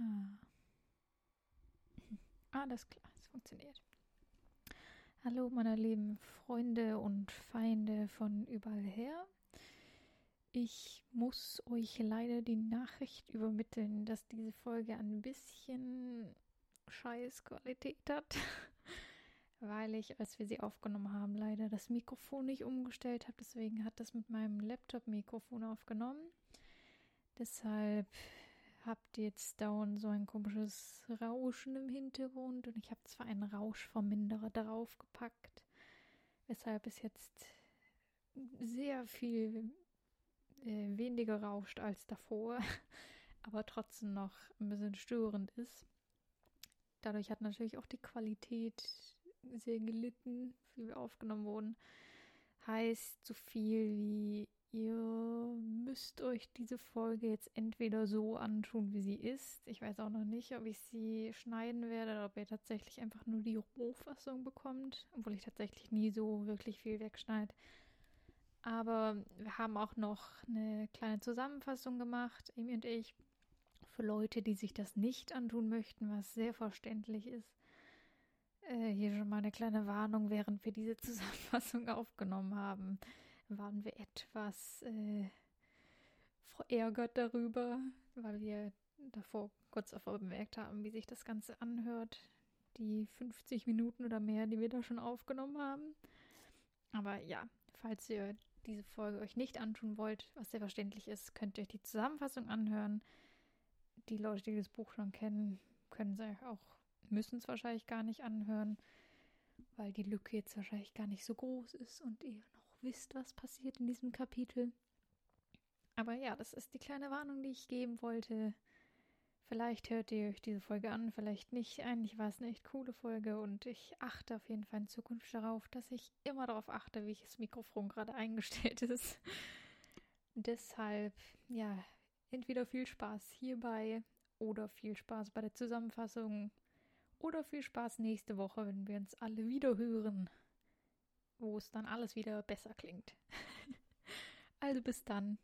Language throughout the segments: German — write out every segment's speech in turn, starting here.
Ah. Alles klar, es funktioniert. Hallo, meine lieben Freunde und Feinde von überall her. Ich muss euch leider die Nachricht übermitteln, dass diese Folge ein bisschen scheiß Qualität hat, weil ich, als wir sie aufgenommen haben, leider das Mikrofon nicht umgestellt habe. Deswegen hat das mit meinem Laptop-Mikrofon aufgenommen. Deshalb habt jetzt dauernd so ein komisches Rauschen im Hintergrund und ich habe zwar einen Rauschverminderer draufgepackt, weshalb es jetzt sehr viel äh, weniger rauscht als davor, aber trotzdem noch ein bisschen störend ist. Dadurch hat natürlich auch die Qualität sehr gelitten, wie wir aufgenommen wurden. Heißt so viel wie ihr müsst euch diese Folge jetzt entweder so antun, wie sie ist. Ich weiß auch noch nicht, ob ich sie schneiden werde oder ob ihr tatsächlich einfach nur die Rohfassung bekommt, obwohl ich tatsächlich nie so wirklich viel wegschneide. Aber wir haben auch noch eine kleine Zusammenfassung gemacht, Amy und ich, für Leute, die sich das nicht antun möchten, was sehr verständlich ist. Äh, hier schon mal eine kleine Warnung, während wir diese Zusammenfassung aufgenommen haben, waren wir etwas äh, verärgert darüber, weil wir davor kurz davor bemerkt haben, wie sich das Ganze anhört. Die 50 Minuten oder mehr, die wir da schon aufgenommen haben. Aber ja, falls ihr diese Folge euch nicht antun wollt, was sehr verständlich ist, könnt ihr euch die Zusammenfassung anhören. Die Leute, die das Buch schon kennen, können es auch, müssen es wahrscheinlich gar nicht anhören, weil die Lücke jetzt wahrscheinlich gar nicht so groß ist und ihr noch wisst, was passiert in diesem Kapitel. Aber ja, das ist die kleine Warnung, die ich geben wollte. Vielleicht hört ihr euch diese Folge an, vielleicht nicht. Eigentlich war es eine echt coole Folge und ich achte auf jeden Fall in Zukunft darauf, dass ich immer darauf achte, wie das Mikrofon gerade eingestellt ist. Deshalb, ja, entweder viel Spaß hierbei oder viel Spaß bei der Zusammenfassung oder viel Spaß nächste Woche, wenn wir uns alle wieder hören, wo es dann alles wieder besser klingt. also bis dann.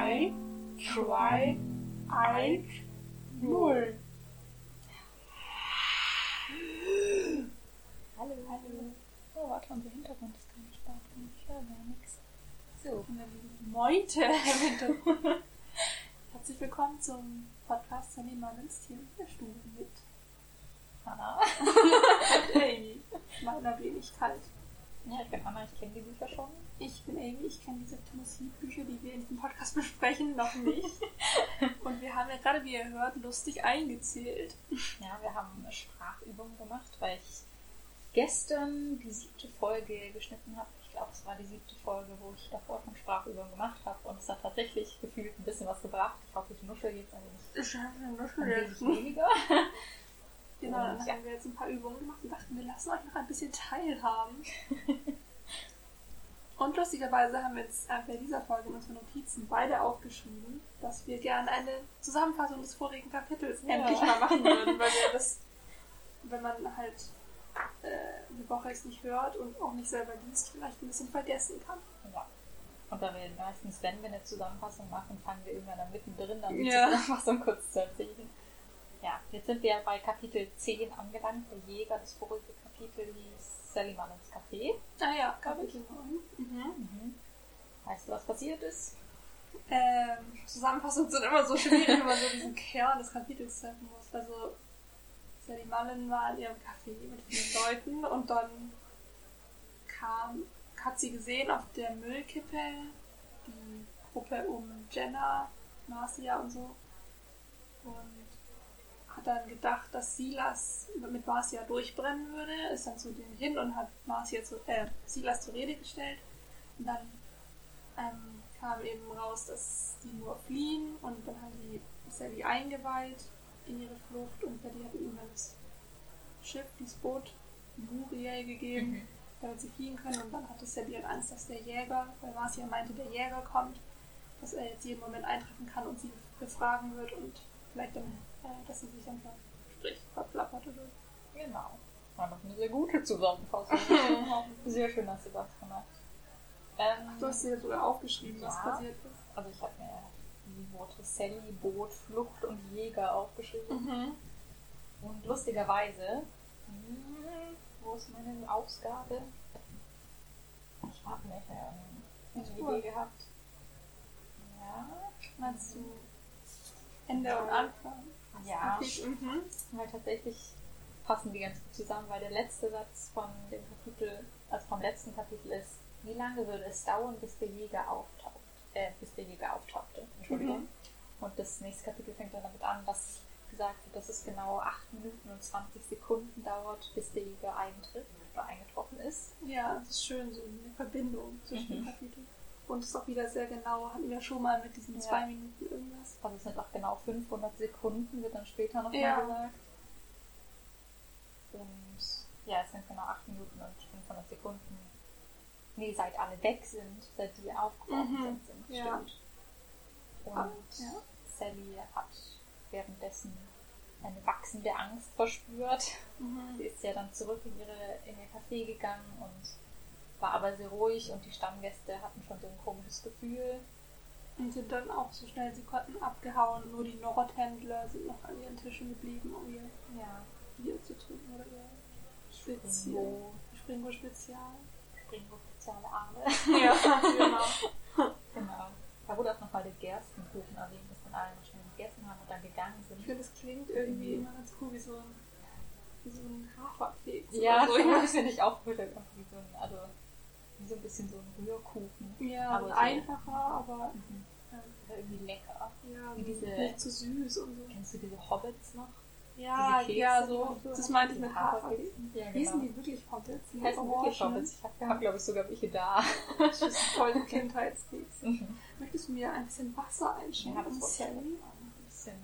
drei, zwei, eins, null. Hallo, hallo. Oh, warte, unser Hintergrund ist gar nicht laut. Ich höre gar nichts. So. Mointe im Hintergrund. Herzlich willkommen zum Podcast Sunny Mullins Tier der Stube mit Hanna. und Amy. Meiner wenig kalt. Ja, ich bin Anna, ich kenne die Bücher schon. Ich bin Amy, ich kenne diese Tennessee-Bücher, die wir in diesem Podcast besprechen, noch nicht. Und wir haben ja gerade, wie ihr hört, lustig eingezählt. Ja, wir haben eine Sprachübung gemacht, weil ich gestern die siebte Folge geschnitten habe. Ich glaube, es war die siebte Folge, wo ich davor schon Sprachübungen gemacht habe. Und es hat tatsächlich gefühlt ein bisschen was gebracht. Ich hoffe, ich nuschel jetzt ein wenig, Ich habe eine ein Nuschel wenig weniger. Genau, dann ja. haben wir jetzt ein paar Übungen gemacht und dachten, wir lassen euch noch ein bisschen teilhaben. und lustigerweise haben wir jetzt äh, bei dieser Folge in unseren Notizen beide aufgeschrieben, dass wir gerne eine Zusammenfassung des vorigen Kapitels Ja. endlich mal machen würden, weil wir das, wenn man halt äh, eine Woche es nicht hört und auch nicht selber liest, vielleicht ein bisschen vergessen kann. Ja. Und da wir meistens, wenn wir eine Zusammenfassung machen, fangen wir irgendwann dann mittendrin an, die Ja. Zusammenfassung kurz zu erzählen. Ja, jetzt sind wir bei Kapitel 10 angelangt. Der Jäger, das vorige Kapitel hieß Sally Mann ins Café. Ah ja, Kapitel 9. Mhm. Mhm. Weißt du, was passiert ist? Ähm, Zusammenfassungen sind immer so schwierig, wenn man so diesen Kern des Kapitels treffen muss. Also, Sally Mullen war in ihrem Café mit vielen Leuten und dann kam, hat sie gesehen auf der Müllkippe die Gruppe um Jenna, Marcia und so. Und hat dann gedacht, dass Silas mit Marcia durchbrennen würde, ist dann zu denen hin und hat Marcia zu, äh, Silas zur Rede gestellt. Und dann ähm, kam eben raus, dass die nur fliehen und dann haben die Sally eingeweiht in ihre Flucht und Betty hat ihnen das Schiff, dieses Boot Muriel gegeben damit sie fliehen können. Und dann hatte Sally halt Angst, dass der Jäger, weil Marcia meinte, der Jäger kommt, dass er jetzt jeden Moment eintreffen kann und sie befragen wird und vielleicht dann, äh, dass sie sich einfach sprich verplappert oder Genau. War doch eine sehr gute Zusammenfassung. sehr schön hast du das gemacht. Ähm, Du hast dir sogar aufgeschrieben, was Ja. passiert ist. also ich habe mir die Worte Sally, Boot, Flucht und Jäger aufgeschrieben. Mhm. Und lustigerweise, hm, wo ist meine Ausgabe? Ich habe nicht ähm, eine Cool. Idee gehabt. Ja, Meinst du Ende und Anfang? Ja. Okay. Mhm. Weil tatsächlich passen die ganz gut zusammen, weil der letzte Satz von dem Kapitel, also vom letzten Kapitel ist, wie lange würde es dauern, bis der Jäger auftaucht, äh, bis der Jäger auftauchte, Entschuldigung. Mhm. Und das nächste Kapitel fängt dann damit an, dass gesagt wird, dass es genau 8 Minuten und 20 Sekunden dauert, bis der Jäger eintritt oder eingetroffen ist. Ja, das ist schön, so eine Verbindung zwischen den Mhm. Kapiteln. Und es ist auch wieder sehr genau, hatten wir schon mal mit diesen Ja. zwei Minuten irgendwas. Also es sind auch genau 500 Sekunden, wird dann später nochmal Ja. gesagt. Und ja, es sind genau 8 Minuten und 500 Sekunden. Nee, seit alle weg sind, seit die aufgebrochen Mhm. sind, sind Ja. stimmt. Und Ah, ja. Sally hat währenddessen eine wachsende Angst verspürt. Sie Mhm. ist ja dann zurück in, ihre, in ihr Café gegangen und war aber sehr ruhig und die Stammgäste hatten schon so ein komisches Gefühl. Und sind dann auch so schnell sie konnten abgehauen. Nur die Nordhändler sind noch an ihren Tischen geblieben, um ihr Ja, Bier zu trinken oder ihr Spezial. Springo, Spezial. Springo soziale Arme. Ja, genau. Genau. Da wurde auch nochmal der Gerstenkuchen erwähnt, dass dann alle noch schnell gegessen haben und dann gegangen Ich sind. finde, das klingt irgendwie immer ganz cool wie so ein, wie so ein Haferkeks. Ja, so so. das finde ich auch cool. Wie so ein, also, so ein bisschen so ein Rührkuchen. Ja, Aber so- einfacher, aber Mhm. irgendwie lecker. ja, Wie diese- nicht zu süß und so. Kennst du diese Hobbits noch? Ja, ja, so. Das meinte ich mit Haferkeks. Ja, Hießen genau. die wirklich Hobbits? Die heißen wirklich Hobbits. Ich habe, hab, glaube ich, sogar welche da. Das ist voll ein Kindheitskeks. Mhm. Möchtest du mir ein bisschen Wasser Ja, einschenken? das auch machen. Ein bisschen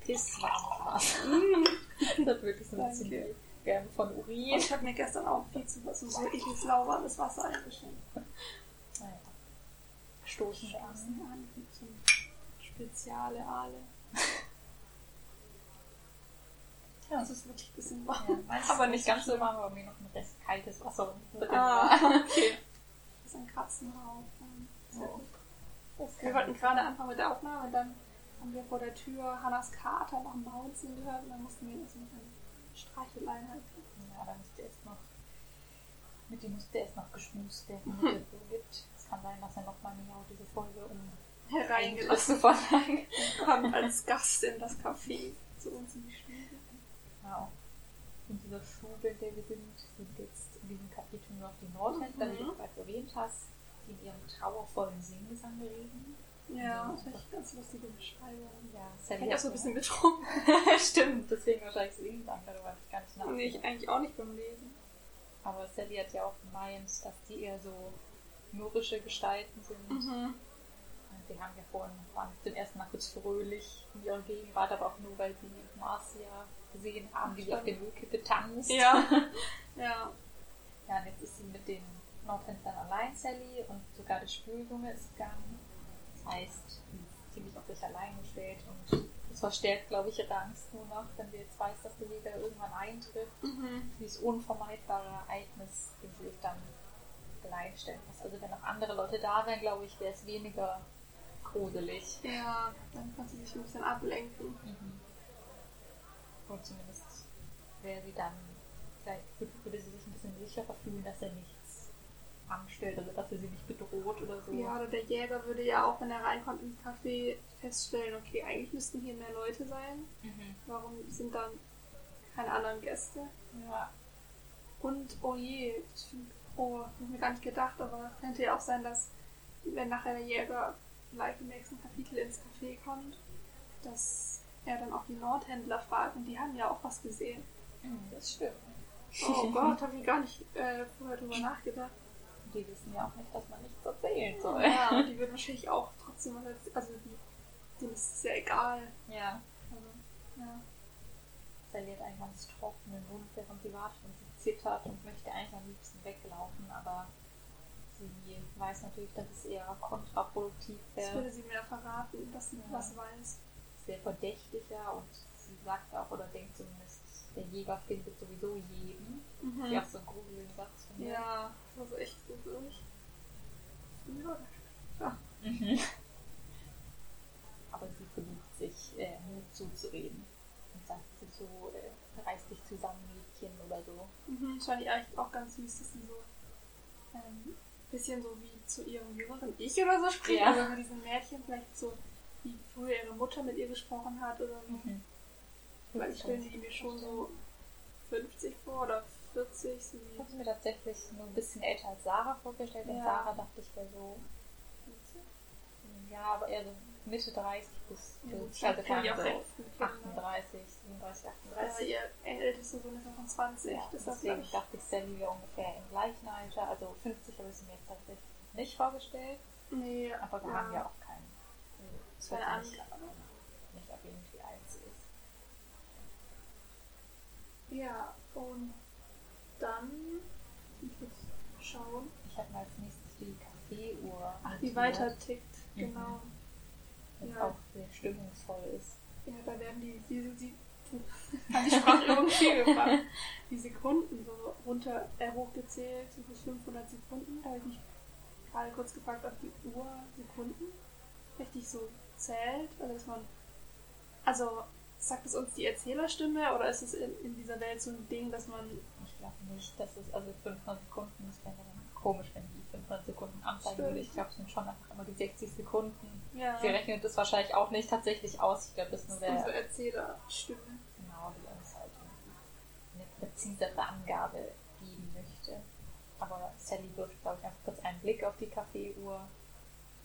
pisswarmes Wasser. Mm. Das hat wirklich so ein bisschen Wärme von Und Urin. ich habe mir gestern auch viel zu was so ekliges lauwarmes Wasser eingeschenkt. Naja. Stoßen wir an. Stoßen an so einem Speziale Ale. Ja. Das ist wirklich ein bisschen warm. Ja, Aber nicht ganz so so warm, aber mir noch ein Rest kaltes Wasser drin Ah, okay. Das ist ein Katzen drauf. Sehr Oh. Das Wir wollten gerade anfangen mit der Aufnahme, dann haben wir vor der Tür Hannas Kater noch Mauzen gehört und dann mussten wir ihn erst mit halten. Ja, da müsste erst noch. Mit dem musste erst noch geschmust werden, damit es so gibt. Es kann sein, dass er nochmal Miau diese Folge um Hereingelassen von kommt als Gast in das Café zu uns in die Schule. Genau. In dieser Schule, in der wir sind, sind jetzt in diesem Kapitel nur noch die Nordhändler, wie Mhm. du bereits erwähnt hast, die in ihrem trauervollen Singgesang reden. Ja, das ist echt ganz lustige Beschreibung. Ja, Ich Sally bin auch so ein bisschen betrunken. Stimmt, deswegen wahrscheinlich Singgesang, darüber habe ich gar nicht Nee, nachgedacht. ich eigentlich auch nicht beim Lesen. Aber Sally hat ja auch gemeint, dass die eher so mürrische Gestalten sind. Mhm. Und Die haben ja vorhin, waren zum ersten Mal kurz fröhlich in ihrer Gegenwart, aber auch nur, weil sie Marcia gesehen haben, wie sie auf der Müllkippe tanzt. Ja. ja. Ja, und jetzt ist sie mit den Nordhändlern allein, Sally, und sogar der Spüljunge ist gegangen. Das heißt, sie ist ziemlich auf sich allein gestellt und das verstärkt, glaube ich, ihre Angst nur noch, wenn sie jetzt weiß, dass der Jäger irgendwann eintrifft. Mhm. Dieses unvermeidbare Ereignis, dem sie sich dann allein stellen muss. Also wenn noch andere Leute da wären, glaube ich, wäre es weniger gruselig. Ja, dann kann sie sich ein bisschen ablenken. Mhm. Und zumindest wäre sie dann, vielleicht würde sie sich ein bisschen sicherer fühlen, dass er nichts anstellt, also dass er sie nicht bedroht oder so. Ja, oder der Jäger würde ja auch, wenn er reinkommt ins Café, feststellen, okay, eigentlich müssten hier mehr Leute sein. Mhm. Warum sind dann keine anderen Gäste? ja. Und, oh je, ich find, oh, hab ich mir gar nicht gedacht, aber könnte ja auch sein, dass, wenn nachher der Jäger vielleicht im nächsten Kapitel ins Café kommt, dass er dann auch die Nordhändler fragt und die haben ja auch was gesehen. Mhm, das stimmt. Oh Gott, habe ich gar nicht äh, vorher drüber nachgedacht. Die wissen ja auch nicht, dass man nichts erzählen soll. Ja, und die würden wahrscheinlich auch trotzdem was erzählen. Also, die, denen ist es ja egal. Ja. Also, ja. Hat einen ganz trockenen Mund, während sie wartet und sie zittert und möchte eigentlich am liebsten weg. weiß natürlich, dass es eher kontraproduktiv Das wäre. würde sie mir verraten, dass sie Ja. was weiß. Sehr verdächtiger und sie sagt auch oder denkt zumindest, der Jäger findet sowieso jeden. Mhm. Ja, auch so ein gruseligen Satz von mir. Ja, das ist echt gruselig. Ja. Mhm. Aber sie versucht sich äh, Mut zuzureden und sagt sie so, äh, reiß dich zusammen, Mädchen oder so. Mhm, das fand ich eigentlich auch ganz süß, dass sie so ähm, bisschen so wie zu ihrem jüngeren Ich oder so spricht. Ja. Also mit diesen Mädchen vielleicht so, wie früher ihre Mutter mit ihr gesprochen hat oder so. Mhm. Weil ich stelle sie mir schon so 50 vor oder 40, so Ich habe sie mir tatsächlich nur ein bisschen älter als Sarah vorgestellt. Und Ja. Sarah dachte ich wäre so, ja, aber eher so Mitte 30 bis Ja, gut, 40, also kenn ich auch so recht viele Kinder. 38, 37, Aber 38. ihr ältester Sohn ist ja von 20. Ja, das deswegen ich, dachte ich, Sally wäre ungefähr im gleichen Alter. Also 50 habe ich sie mir jetzt tatsächlich nicht vorgestellt. Nee, Aber wir ja. haben ja auch keinen. Es wird Keine nicht, Angabe. nicht erwähnt, wie alt sie ist. Ja, und dann, ich muss schauen, Ich habe mal als nächstes die Kaffeeuhr. ach, die weiter tickt, Mhm. genau. Was ja. auch sehr stimmungsvoll ist. Ja, da werden die, die, die, die, die Sprachübung viel gebracht. Die Sekunden so runter, äh, hochgezählt, so bis 500 Sekunden. Da habe ich mich gerade kurz gefragt, ob die Uhr Sekunden richtig so zählt. Also, dass man, also sagt es uns die Erzählerstimme oder ist es in, in dieser Welt so ein Ding, dass man, Ich glaube nicht, dass es, also 500 Sekunden, das wäre dann komisch, wenn die 500 Sekunden anzeigen würde. Ich glaube, es sind schon einfach immer die 60 Sekunden. ja, Sie rechnet das wahrscheinlich auch nicht tatsächlich aus. Ich glaube, das ist nur unsere der, Erzählerstimme. genau, die uns halt eine präzisere Angabe geben möchte. Aber Sally wirft, glaube ich, einfach kurz einen Blick auf die Kaffeeuhr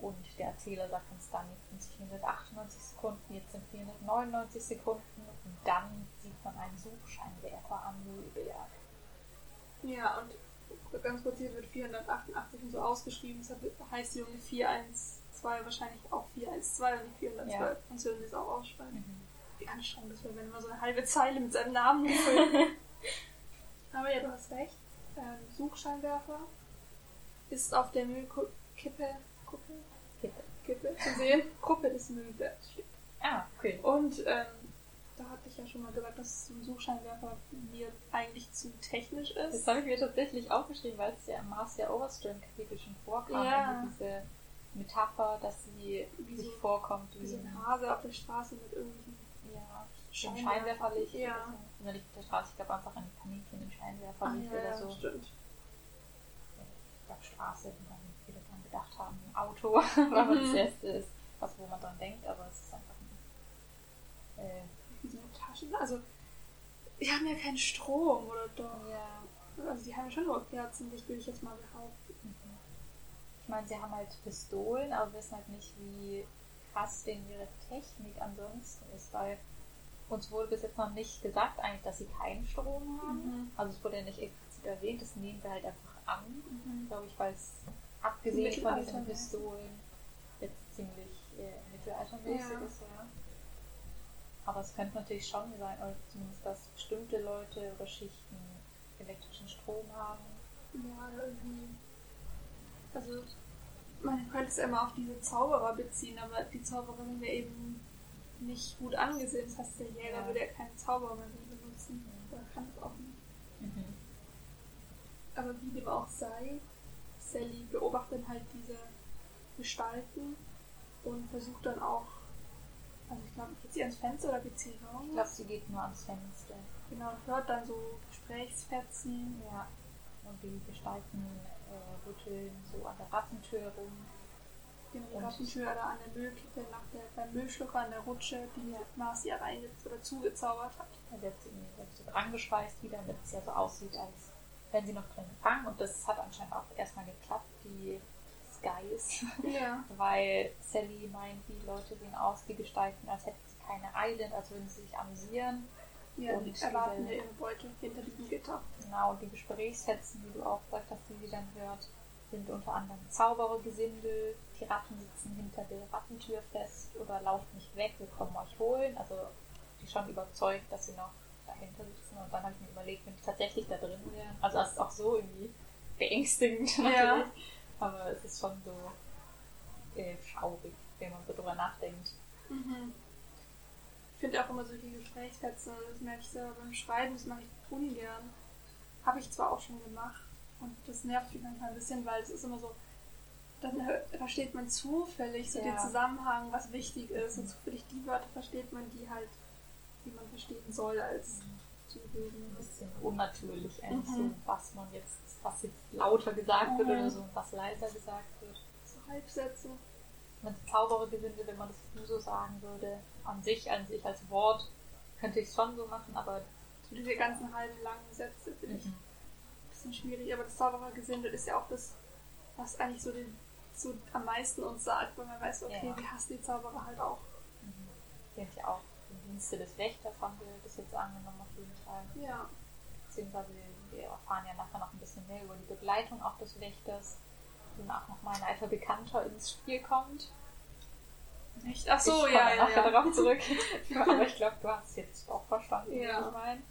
und der Erzähler sagt uns dann, jetzt sind es 498 Sekunden, jetzt sind 499 Sekunden und dann sieht man einen Suchscheinwerfer am Müllberg. Ja, und ganz kurz hier wird 488 und so ausgeschrieben, deshalb heißt die Junge 412 wahrscheinlich auch 412 und nicht 412. Ja. Sonst würden sie es auch ausschreiben. Mhm. Wie anstrengend das wäre, wenn man so eine halbe Zeile mit seinem Namen. Aber ja, du hast recht. Ähm, Suchscheinwerfer ist auf der Müllkippe Kippe. Kippe zu sehen. Kuppe des Müllbergs steht. Ah, okay. Und ähm, da hatte ich ja schon mal gesagt, dass so ein Suchscheinwerfer mir eigentlich zu technisch ist. Das habe ich mir tatsächlich aufgeschrieben, weil es ja im Marcia Overstern-Kapitel schon vorkam. Ja. Irgendwie diese Metapher, dass sie Wie sich so- vorkommt Wie so ein Hase auf der Straße mit irgendwelchen ja. Scheinwerferlicht. Ja. oder so. Nicht auf der Straße, ich glaube einfach die Kaninchen im Ah, Scheinwerferlicht ja, oder ja, so. stimmt. Ich glaube Straße, dran gedacht haben, ein Auto, weil man das Mhm. erste ist, was wo man dran denkt, aber es ist einfach ein, äh, so Taschen. Also, die haben ja keinen Strom, oder doch? ja, Also, die haben ja schon nur Kerzenlicht, würde ich jetzt mal behaupten. Mhm. Ich meine, sie haben halt Pistolen, aber wir wissen halt nicht, wie krass denn ihre Technik ansonsten ist, weil uns wurde bis jetzt noch nicht gesagt eigentlich, dass sie keinen Strom haben. Mhm. Also es wurde ja nicht explizit erwähnt, das nehmen wir halt einfach an, Mhm. glaube ich, weil es abgesehen von diesen? Pistolen jetzt ziemlich äh, mittelaltermäßig Ja. ist, ja. Aber es könnte natürlich schon sein, oder zumindest, dass bestimmte Leute oder Schichten elektrischen Strom haben. Ja, irgendwie. Also, man könnte es immer auf diese Zauberer beziehen, aber die Zauberer sind ja eben nicht gut angesehen. Das heißt, der Jäger Ja. würde ja keine Zauberer mehr benutzen. Oder kann es auch nicht. Mhm. Aber wie dem auch sei, Sally beobachtet halt diese Gestalten und versucht dann auch, also ich glaube, geht sie ans Fenster oder geht sie raus? Ich glaube, sie geht nur ans Fenster. Genau, und hört dann so Gesprächsfetzen. Ja. Und die Gestalten äh, rütteln so an der Rattentür rum. Genau, die Rattentür da an der Müllkippe nach der, beim Müllschlucker an der Rutsche, die Marcia rein oder zugezaubert hat. Da wird sie dran geschweißt wieder, damit es ja so aussieht, als wenn sie noch drin fangen. Und das hat anscheinend auch erstmal geklappt, die Skies. Ja. Weil Sally meint, die Leute sehen aus, die gestalten, als hätten sie keine Eile, als würden sie sich amüsieren. Ja, Und die erwarten ja ihre Beute hinter diesem Gitter. Genau, und die Gesprächsfetzen, wie du auch gesagt hast, die sie dann hört, sind unter anderem Zauberergesindel, die Ratten sitzen hinter der Rattentür fest oder lauft nicht weg, wir kommen euch holen. Also die schon überzeugt, dass sie noch dahinter sitzen. Und dann habe ich mir überlegt, wenn die tatsächlich da drin wären, also das ist auch so irgendwie beängstigend Ja. natürlich. Aber es ist schon so äh, schaurig, wenn man so drüber nachdenkt. Mhm. Ich finde auch immer solche Gesprächsfetzen, das merke ich selber beim Schreiben, das mache ich ungern. Habe ich zwar auch schon gemacht und das nervt mich manchmal ein bisschen, weil es ist immer so, dann versteht man zufällig so Ja. den Zusammenhang, was wichtig ist und zufällig die Wörter versteht man, die halt, die man verstehen soll als Zuhörer. Ein bisschen unnatürlich, eigentlich Mhm. so, was man jetzt, was jetzt lauter gesagt wird Mhm. oder so und was leiser gesagt wird. So Halbsätze. Man Zauberergesinde, wenn man das nur so sagen würde, an sich, an sich als Wort, könnte ich es schon so machen, aber So diese ganzen halben langen Sätze finde ich mhm. ein bisschen schwierig, aber das Zauberergesinde ist ja auch das, was eigentlich so, den, so am meisten uns sagt, weil man weiß, okay, Ja. wir hassen die Zauberer halt auch. Mhm. Sind ja auch Dienste des Wächters haben wir das jetzt angenommen auf jeden Fall. Ja. Beziehungsweise wir erfahren ja nachher noch ein bisschen mehr über die Begleitung auch des Wächters, wo auch nochmal ein alter Bekannter ins Spiel kommt. Echt? Ach so, ich ja, komme ja, darauf zurück. Aber ich glaube, du hast es jetzt auch verstanden, wie Ja. ich meine.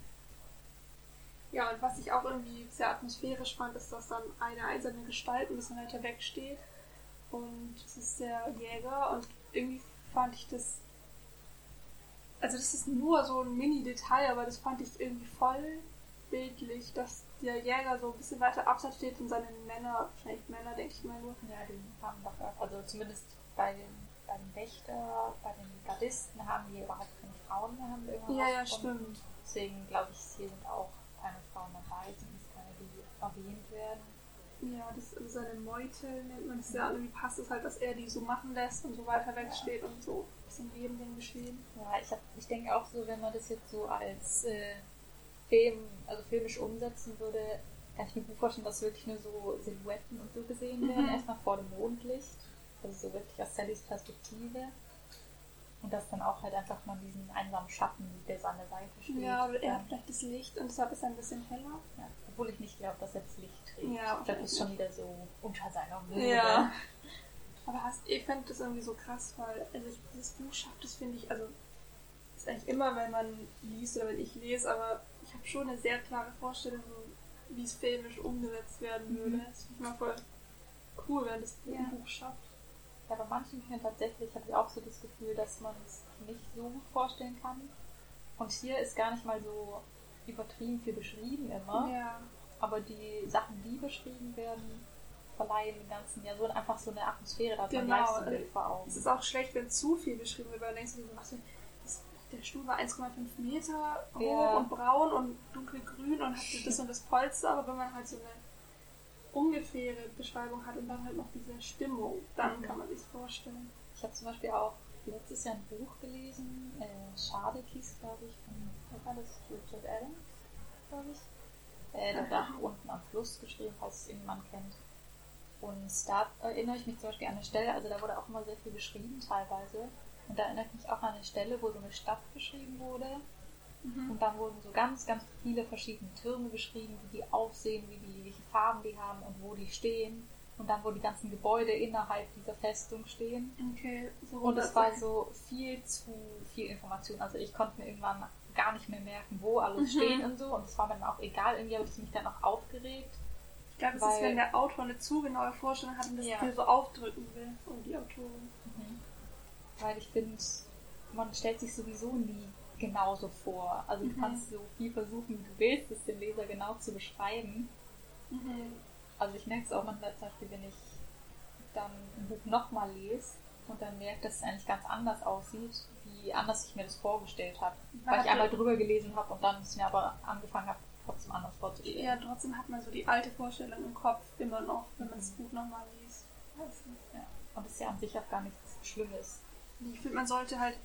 Ja, und was ich auch irgendwie sehr atmosphärisch fand, ist, dass dann eine einsame Gestalt ein bisschen weiter weg steht. Und es ist der Jäger und irgendwie fand ich das. Also das ist nur so ein Mini-Detail, aber das fand ich irgendwie voll bildlich, dass der Jäger so ein bisschen weiter abseits steht und seine Männer, wahrscheinlich Männer, denke ich mal nur. Ja, die haben doch, also zumindest bei den, bei den Wächter, bei den Gardisten haben die überhaupt keine Frauen mehr, haben wir irgendwann Ja, ja, stimmt. Deswegen glaube ich, hier sind auch keine Frauen dabei, zumindest keine, die erwähnt werden. Ja, das also seine Meute nennt man es ja. Irgendwie passt es halt, dass er die so machen lässt und so weiter wegsteht und so ein bisschen neben dem Geschehen. Ja, ich, hab, ich denke auch so, wenn man das jetzt so als äh, Film, also filmisch umsetzen würde, kann ich mir gut vorstellen, dass wirklich nur so Silhouetten und so gesehen werden, Mhm. erstmal vor dem Mondlicht. Also so wirklich aus Sallys Perspektive. Und dass dann auch halt einfach man diesen einsamen Schatten, der so an der Seite steht. Ja, aber er hat vielleicht das Licht und deshalb ist er ein bisschen heller. ja, obwohl ich nicht glaube, dass er das Licht trägt. Ja, ich glaube, das ist schon wieder so unter seiner Würde. Ja. Aber hast, ich finde das irgendwie so krass, weil also ich, dieses Buch schafft es, finde ich, also ist eigentlich immer, wenn man liest oder wenn ich lese, aber ich habe schon eine sehr klare Vorstellung, wie es filmisch umgesetzt werden Mhm. würde. Das finde ich mal voll cool, wenn das Ja. ein Buch schafft. Ja, bei manchen Büchern tatsächlich habe ich auch so das Gefühl, dass man es nicht so gut vorstellen kann. Und hier ist gar nicht mal so übertrieben viel beschrieben immer. Ja. Aber die Sachen, die beschrieben werden, verleihen dem Ganzen ja so einfach so eine Atmosphäre, da hat man Genau, gleich vor Augen. Es ist auch schlecht, wenn zu viel beschrieben wird, weil denkst du denn, das, der Stuhl war 1,5 Meter hoch Ja. und braun und dunkelgrün und hatte das und das Polster, aber wenn man halt so eine ungefähre Beschreibung hat und dann halt noch diese Stimmung, dann Mhm. kann man sich vorstellen. Ich habe zum Beispiel auch letztes Jahr ein Buch gelesen, äh, Schade hieß, glaube ich, von war das? Richard Adams, glaube ich. Äh, der hat auch unten am Fluss geschrieben, falls es irgendjemand kennt. Und da erinnere ich mich zum Beispiel an eine Stelle, also da wurde auch immer sehr viel beschrieben teilweise. Und da erinnere ich mich auch an eine Stelle, wo so eine Stadt beschrieben wurde. Mhm. Und dann wurden so ganz, ganz viele verschiedene Türme beschrieben, wie die aussehen, wie die, welche Farben die haben und wo die stehen. Und dann, wo die ganzen Gebäude innerhalb dieser Festung stehen. Okay, so Und es war so viel zu viel Information. Also ich konnte mir irgendwann gar nicht mehr merken, wo alles Mhm. steht und so. Und es war mir dann auch egal. Irgendwie habe ich mich dann auch aufgeregt. Ich glaube, es ist, wenn der Autor eine zu genaue Vorstellung hat und das Ja. viel so aufdrücken will und die Autorin. Weil ich finde, man stellt sich sowieso nie genauso vor. Also du Mhm. kannst so viel versuchen, wie du willst, es dem Leser genau zu beschreiben. Mhm. Also ich merke es auch manchmal zum Beispiel, wenn ich dann ein Buch nochmal lese und dann merke, dass es eigentlich ganz anders aussieht, wie anders ich mir das vorgestellt habe. Weil ich Warte. einmal drüber gelesen habe und dann es mir aber angefangen habe, trotzdem anders vorzustellen. Ja, trotzdem hat man so die alte Vorstellung im Kopf immer noch, wenn man das Mhm. Buch nochmal liest. Ja. Und das ist ja an sich auch gar nichts Schlimmes. Ich finde, man sollte halt,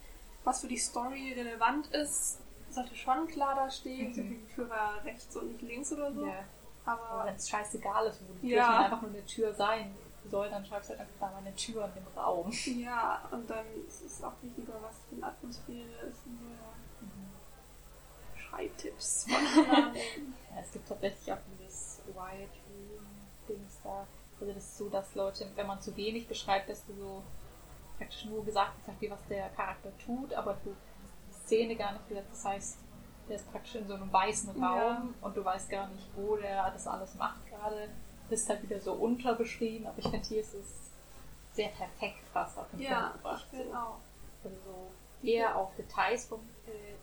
was für die Story relevant ist, sollte schon klar da stehen, Mhm. so wie war rechts und nicht links oder so. Ja. Aber wenn es scheißegal ist, wo die Ja. Tür einfach nur eine Tür sein soll, dann schreibst du halt einfach da mal eine Tür in dem Raum. ja, und dann ist es auch wichtiger, was für eine Atmosphäre ist und so. Ja. Schreibtipps von anderen. Ja, es gibt tatsächlich auch dieses Wild Room-Dings da. Also das ist so, dass Leute, wenn man zu wenig beschreibt, dass du so praktisch nur gesagt hast, wie was der Charakter tut, aber du die Szene gar nicht gesagt. Das heißt, der ist praktisch in so einem weißen Raum Ja. und du weißt gar nicht, wo der das alles macht gerade. bist halt wieder so unterbeschrieben, aber ich finde, hier ist es sehr perfekt fast auf den Ja, Punkt gebracht. ich bin so. auch. Also so eher auf Details fun äh,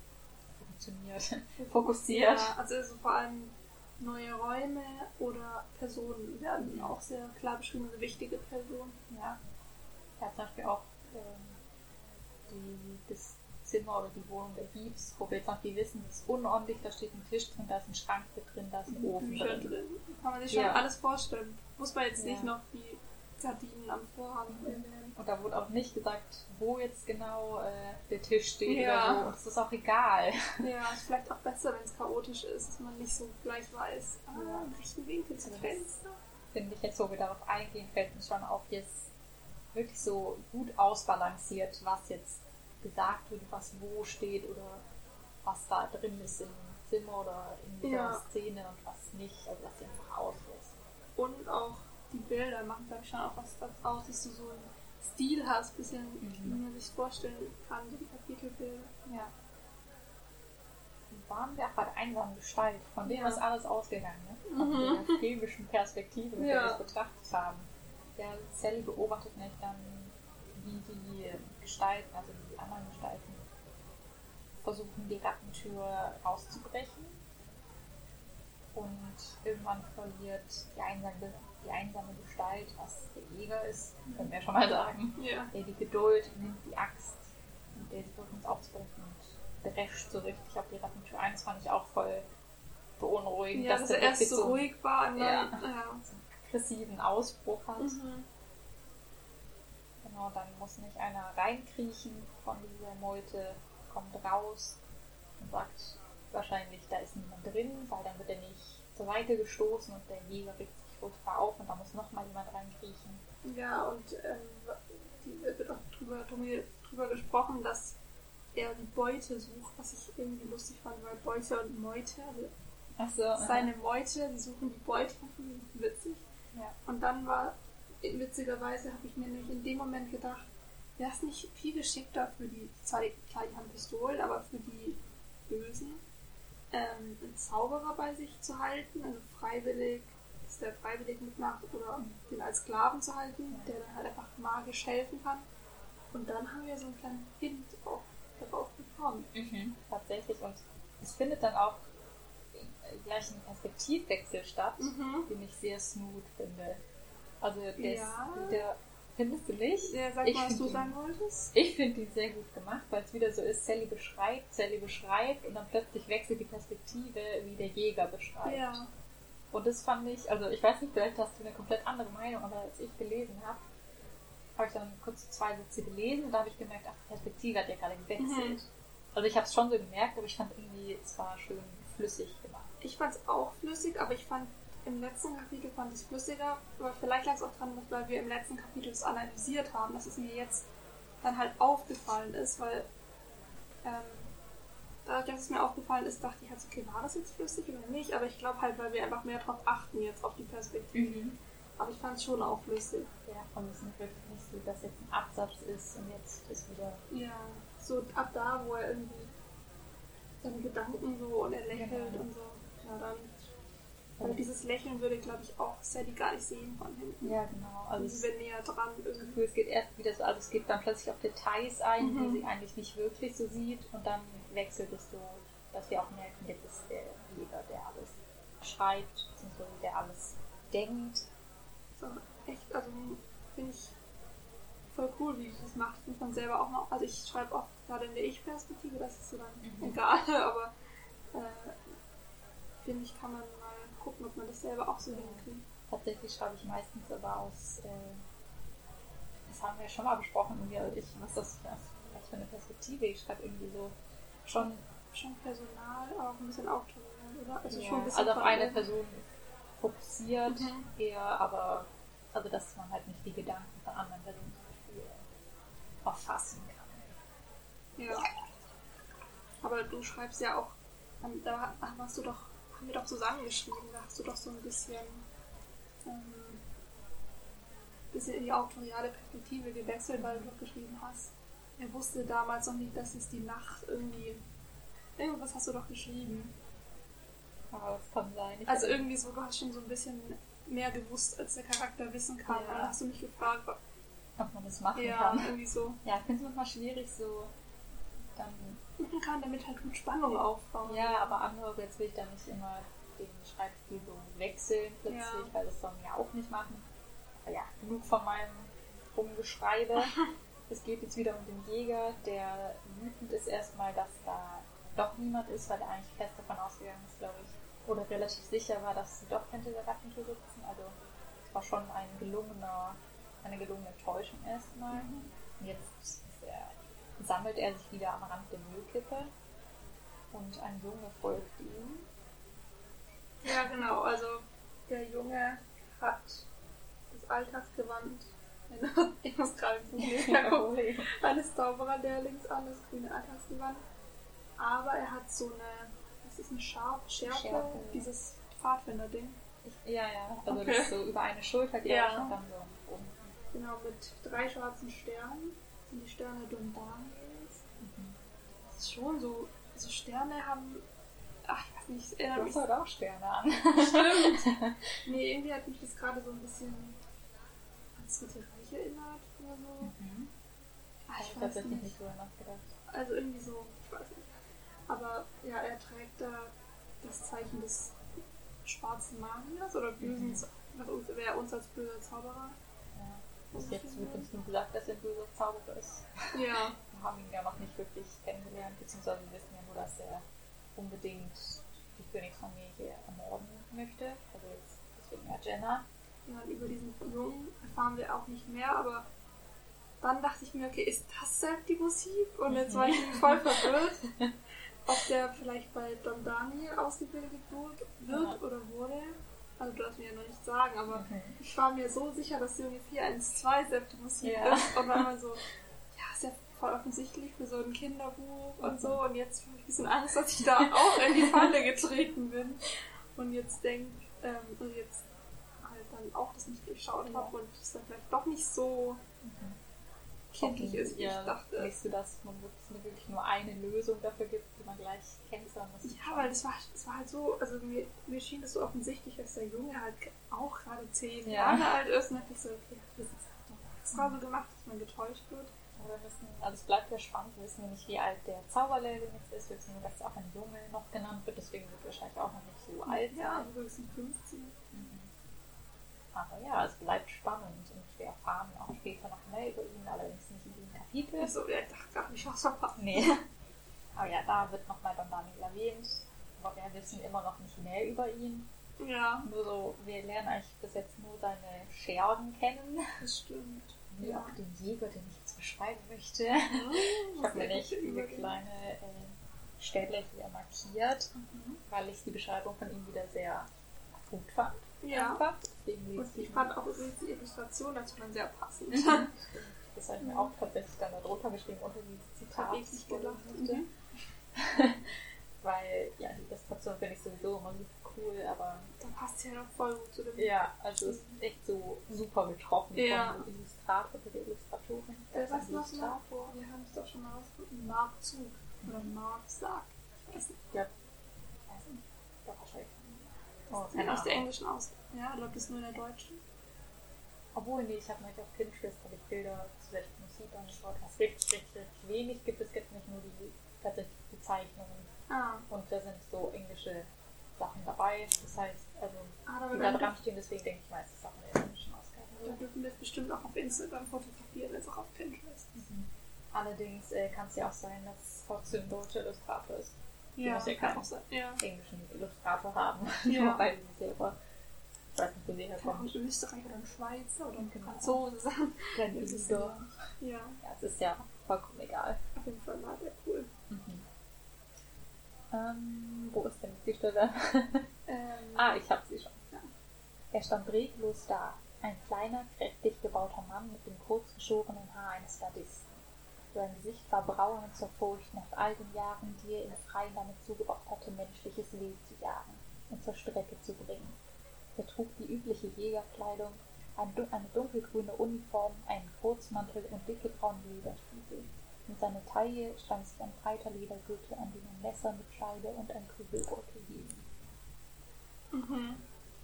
funktioniert, fokussiert. Ja, also, also vor allem neue Räume oder Personen werden auch sehr klar beschrieben, also wichtige Personen. Ja. Hat zum Beispiel auch ähm, die, das Zimmer oder die Wohnung der Heaps, wo wir jetzt noch die wissen, es ist unordentlich, da steht ein Tisch drin, da ist ein Schrank mit drin, da ist ein Ofen Bücher drin. drin. Kann man sich schon Ja. alles vorstellen. Muss man jetzt Ja. nicht noch die Gardinen am Vorhang erwähnen. Und da wurde auch nicht gesagt, wo jetzt genau äh, der Tisch steht Ja. oder so. Und es ist auch egal. Ja, ist vielleicht auch besser, wenn es chaotisch ist, dass man nicht so gleich weiß, ah, Ja. im rechten Winkel zum Also das- Fenster. Finde ich jetzt, wo wir darauf eingehen, fällt mir schon auf, jetzt wirklich so gut ausbalanciert, was jetzt gesagt wird, was wo steht oder was da drin ist im Zimmer oder in dieser Ja. Szene und was nicht, also was sie einfach auslässt. Und auch die Bilder machen, glaube ich, schon auch was was aus, dass du so einen Stil hast, bisschen, Mhm. wie man sich vorstellen kann, so die Kapitelbilder. Ja. Waren wir auch bei der einsamen Gestalt, von dem Ja. ist alles ausgegangen, ne? Von Mhm. der filmischen Perspektive, mit der Ja. wir es betrachtet haben. Ja, Sally beobachtet nämlich dann, Gestalten, also die anderen Gestalten, versuchen, die Rattentür auszubrechen. Und irgendwann verliert die einsame, die einsame Gestalt, was der Jäger ist, können wir schon mal sagen, Ja. der die Geduld nimmt die Axt, mit der sie versuchen es aufzubrechen und drescht so richtig auf die Rattentür ein. Das fand ich auch voll beunruhigend, Ja, dass der er erst so einen ruhig war und dann, Ja. ja. aggressiven Ausbruch hat. Mhm. Genau, dann muss nicht einer reinkriechen von dieser Meute, kommt raus und sagt wahrscheinlich, da ist niemand drin, weil dann wird er nicht zur Seite gestoßen und der Jäger regt sich furchtbar auf und da muss nochmal jemand reinkriechen. Ja, und ähm, die wird auch drüber, drüber, gesprochen, dass er die Beute sucht, was ich irgendwie lustig fand, weil Beute und Meute, also Achso, seine Meute, sie suchen die Beute, witzig. Ja. Und dann war, witzigerweise habe ich mir nämlich in dem Moment gedacht, wäre es nicht viel geschickter für die, zwar die, klar, die haben Pistolen, aber für die Bösen, ähm, einen Zauberer bei sich zu halten, also freiwillig, dass der freiwillig mitmacht oder den als Sklaven zu halten, der dann halt einfach magisch helfen kann. Und dann haben wir so einen kleinen Hint auch darauf bekommen. Mhm, tatsächlich. Und es findet dann auch gleich ein Perspektivwechsel statt, Mhm. den ich sehr smooth finde. Also der, Ja. ist, der findest du nicht? Ja, sag Ich mal, was du ihn- sagen wolltest. Ich finde die sehr gut gemacht, weil es wieder so ist, Sally beschreibt, Sally beschreibt und dann plötzlich wechselt die Perspektive, wie der Jäger beschreibt. Ja. Und das fand ich, also ich weiß nicht, vielleicht hast du eine komplett andere Meinung, aber als ich gelesen habe, habe ich dann kurz zwei Sätze gelesen und da habe ich gemerkt, ach, die Perspektive hat ja gerade gewechselt. Mhm. Also ich habe es schon so gemerkt, aber ich fand irgendwie, es war schön flüssig gemacht. Ich fand es auch flüssig, aber ich fand im letzten Kapitel fand ich es flüssiger. Aber vielleicht lag es auch daran, weil wir im letzten Kapitel es analysiert haben, dass es mir jetzt dann halt aufgefallen ist, weil ähm, dadurch, dass es mir aufgefallen ist, dachte ich halt, okay, war das jetzt flüssig oder nicht? Aber ich glaube halt, weil wir einfach mehr darauf achten jetzt auf die Perspektive. Aber ich fand es schon auch flüssig. Ja, und es ist nicht wirklich nicht so, dass jetzt ein Absatz ist und jetzt ist wieder. Ja, so ab da, wo er irgendwie seine Gedanken so und er lächelt Genau. und so. Ja, dann. Weil dieses Lächeln würde, glaube ich, auch Sadie gar nicht sehen von hinten. Ja, genau. Also Also sie wäre näher dran irgendwie. Gefühl, es geht erst wieder so, also es geht dann plötzlich auf Details ein, Mhm. die sie eigentlich nicht wirklich so sieht und dann wechselt es so, dass wir auch merken, jetzt ist der Jäger, der alles schreibt, beziehungsweise der alles denkt. So, echt, also finde ich voll cool, wie sie das macht. Muss man selber auch mal. Also ich schreibe oft gerade in der Ich-Perspektive, das ist so dann Mhm. egal, aber äh, finde ich, kann man gucken, ob man das selber auch so hinkriegt. Tatsächlich schreibe ich meistens aber aus, äh, das haben wir schon mal besprochen, irgendwie, also ich, was das was, für eine Perspektive, ich schreibe irgendwie so schon Schon Personal, auch ein bisschen autorial, oder? Also ja, schon ein bisschen also auf eine Person fokussiert Mhm. eher, aber also dass man halt nicht die Gedanken von anderen Personen zum Beispiel erfassen kann. Ja. Aber du schreibst ja auch, ähm, da hast du doch, haben wir doch zusammengeschrieben, da hast du doch so ein bisschen, ähm, bisschen in die autoriale Perspektive gewechselt, weil du doch geschrieben hast. Er wusste damals noch nicht, dass es die Nacht irgendwie. Irgendwas hast du doch geschrieben. Aber das kann sein. Ich Also irgendwie so, du hast schon so ein bisschen mehr gewusst, als der Charakter wissen kann. Ja. Und dann hast du mich gefragt, ob man das machen ja, kann. irgendwie so Ja, ich finde es manchmal schwierig, so dann. machen kann, damit halt gut Spannung aufbauen. Ja, aber andere, jetzt will ich da nicht immer den Schreibstil so wechseln plötzlich, Ja. weil das soll man ja auch nicht machen. Aber ja, genug von meinem Rumgeschreibe. es geht jetzt wieder um den Jäger, der wütend ist erstmal, dass da doch niemand ist, weil er eigentlich fest davon ausgegangen ist, glaube ich, oder relativ sicher war, dass sie doch hinter der Wattentür sitzen. Also es war schon ein gelungener, eine gelungene Täuschung erstmal. Und jetzt sammelt er sich wieder am Rand der Müllkippe und ein Junge folgt ihm. Ja, genau. Also der Junge hat das Alltagsgewand. Ich muss gerade zum Hilfe gucken. Eines Zaubererlehrlings an, das grüne Alltagsgewand. Aber er hat so eine, was ist eine Schärpe, Schärpe, Schärpe. dieses Pfadfinder-Ding. Ja, ja. Also Okay. das ist so über eine Schulter, glaube Ja. ich, und dann so unten. Genau, mit drei schwarzen Sternen. Die Sterne Dundaniels. Mhm. Das ist schon so, so Sterne haben, ach, ich weiß nicht, es Du erinnert mich heute auch Sterne an. Stimmt. Nee, irgendwie hat mich das gerade so ein bisschen an das Dritte Reich erinnert oder so. Mhm. Ah, Ich habe tatsächlich nicht. nicht drüber nachgedacht. Also irgendwie so, ich weiß nicht. Aber ja, er trägt da das Zeichen des schwarzen Magiers oder bösen, Mhm. was uns, wer uns als böser Zauberer. Bis jetzt wird uns nur gesagt, dass er ein böser Zauberer ist. Ja, Wir haben ihn ja noch nicht wirklich kennengelernt, beziehungsweise wir wissen ja nur, dass er unbedingt die Königsfamilie ermorden möchte. Also jetzt deswegen ja Jenna. ja, über diesen Jungen erfahren wir auch nicht mehr, aber dann dachte ich mir, okay, ist das Septimus Heap? Und jetzt war ich irgendwie voll verwirrt, ob der vielleicht bei Don Daniel ausgebildet wird, wird Ja. oder wurde. Also du darfst mir ja noch nicht sagen, aber Mhm. ich war mir so sicher, dass Junge 412 Septimus Heap Ja. ist. Und war immer so, ja, ist ja voll offensichtlich für so ein Kinderbuch und so. Und jetzt habe ich ein bisschen Angst, dass ich da auch in die Falle getreten bin. Und jetzt denk, ähm, und jetzt halt dann auch das nicht durchschaut Ja. habe und es dann vielleicht doch nicht so Mhm. Kindlich ist, wie ja, ich dachte. Denkst du, dass man wirklich, nur eine Lösung dafür gibt, die man gleich das ist Ja, weil das war, das war halt so, also mir, mir schien es so offensichtlich, dass der Junge halt auch gerade zehn Ja. Jahre alt ist. Und dann ich so, okay, das ist halt doch extra so gemacht, dass man getäuscht wird. Aber wir wissen, also es bleibt ja spannend, wir wissen ja nicht, wie alt der Zauberlehrling jetzt ist. Wir wissen nur, dass auch ein Junge noch genannt wird, deswegen wird er wahrscheinlich auch noch nicht so alt Ja, also höchstens 15. Mhm. Aber ja, es bleibt spannend und wir erfahren auch später noch mehr über ihn, allerdings nicht in diesem Kapitel. Also, ja, ich dachte ich hab's verpasst. Nee. Aber ja, da wird nochmal Don Daniel erwähnt. Aber wir wissen immer noch nicht mehr über ihn. Ja, Nur so, wir lernen eigentlich bis jetzt nur seine Schergen kennen. das stimmt. Wie Ja. auch den Jäger, den ich jetzt beschreiben möchte. Ich Ich habe mir nicht diese kleine äh, Stelle hier markiert, Mhm. weil ich die Beschreibung von ihm wieder sehr gut fand. Ja. Einfach. Und ich fand auch übrigens die Illustration dazu dann sehr passend. Mhm. Das habe ich mir auch tatsächlich dann da drunter geschrieben unter dieses Zitat. Ich nicht gelacht. Mhm. Weil, ja, die Illustration finde ich sowieso immer super cool, aber Dann passt sie ja noch voll gut zu dem. ja, also es ist echt so super getroffen Ja. vom Illustrator oder der Illustratorin. Äh, was noch mal vor? Wir haben es doch schon mal rausgefunden. Mark Zug. Oder Mark Sack. Ich weiß nicht. Ich glaube, weiß nicht. Doch, wahrscheinlich. Oh, Das ist keine aus der englischen aus. Ja, ich glaube, das ist nur in der deutschen. Obwohl, nee, ich habe neulich auf Pinterest habe ich Bilder zu welcher Musik angeschaut. Was richtig, richtig, wenig gibt. Es gibt nicht nur die tatsächlich die Zeichnungen. Ah, Und da sind so englische Sachen dabei. Das heißt, also ah da, die da dran stehen, deswegen denke ich meistens Sachen in der englischen Ausgabe. da dürfen wir es bestimmt auch auf Instagram fotografieren, als auch auf Pinterest. Mhm. Allerdings äh, kann es ja auch sein, dass es trotzdem deutscher Illustrator ist. Ja, muss ja auch. Ja. Englischen Illustrator haben. Ja. Weil sie selber, ich weiß nicht, wo sie herkommt. ein Österreicher oder ein Schweizer oder ein Genau. Franzose sein. Das ist Lieder. Ja, Ja, es ist ja vollkommen egal. auf jeden Fall war der cool. Mhm. Ähm, wo ist denn die Stelle? Ähm, ah, ich hab sie schon. Ja. Er stand reglos da. Ein kleiner, kräftig gebauter Mann mit dem kurzgeschorenen Haar eines Gardisten. Sein Gesicht war braun und zerfurcht nach all den Jahren, die er im Freien damit zugebracht hatte, menschliches Wild zu jagen und zur Strecke zu bringen. Er trug die übliche Jägerkleidung, ein dun- eine dunkelgrüne Uniform, einen Kurzmantel und dicke braune Lederstiefel. Um seine Taille stand sich ein breiter Ledergürtel, an dem ein Messer mit Scheide und ein Kübelbeutel hielten. mhm.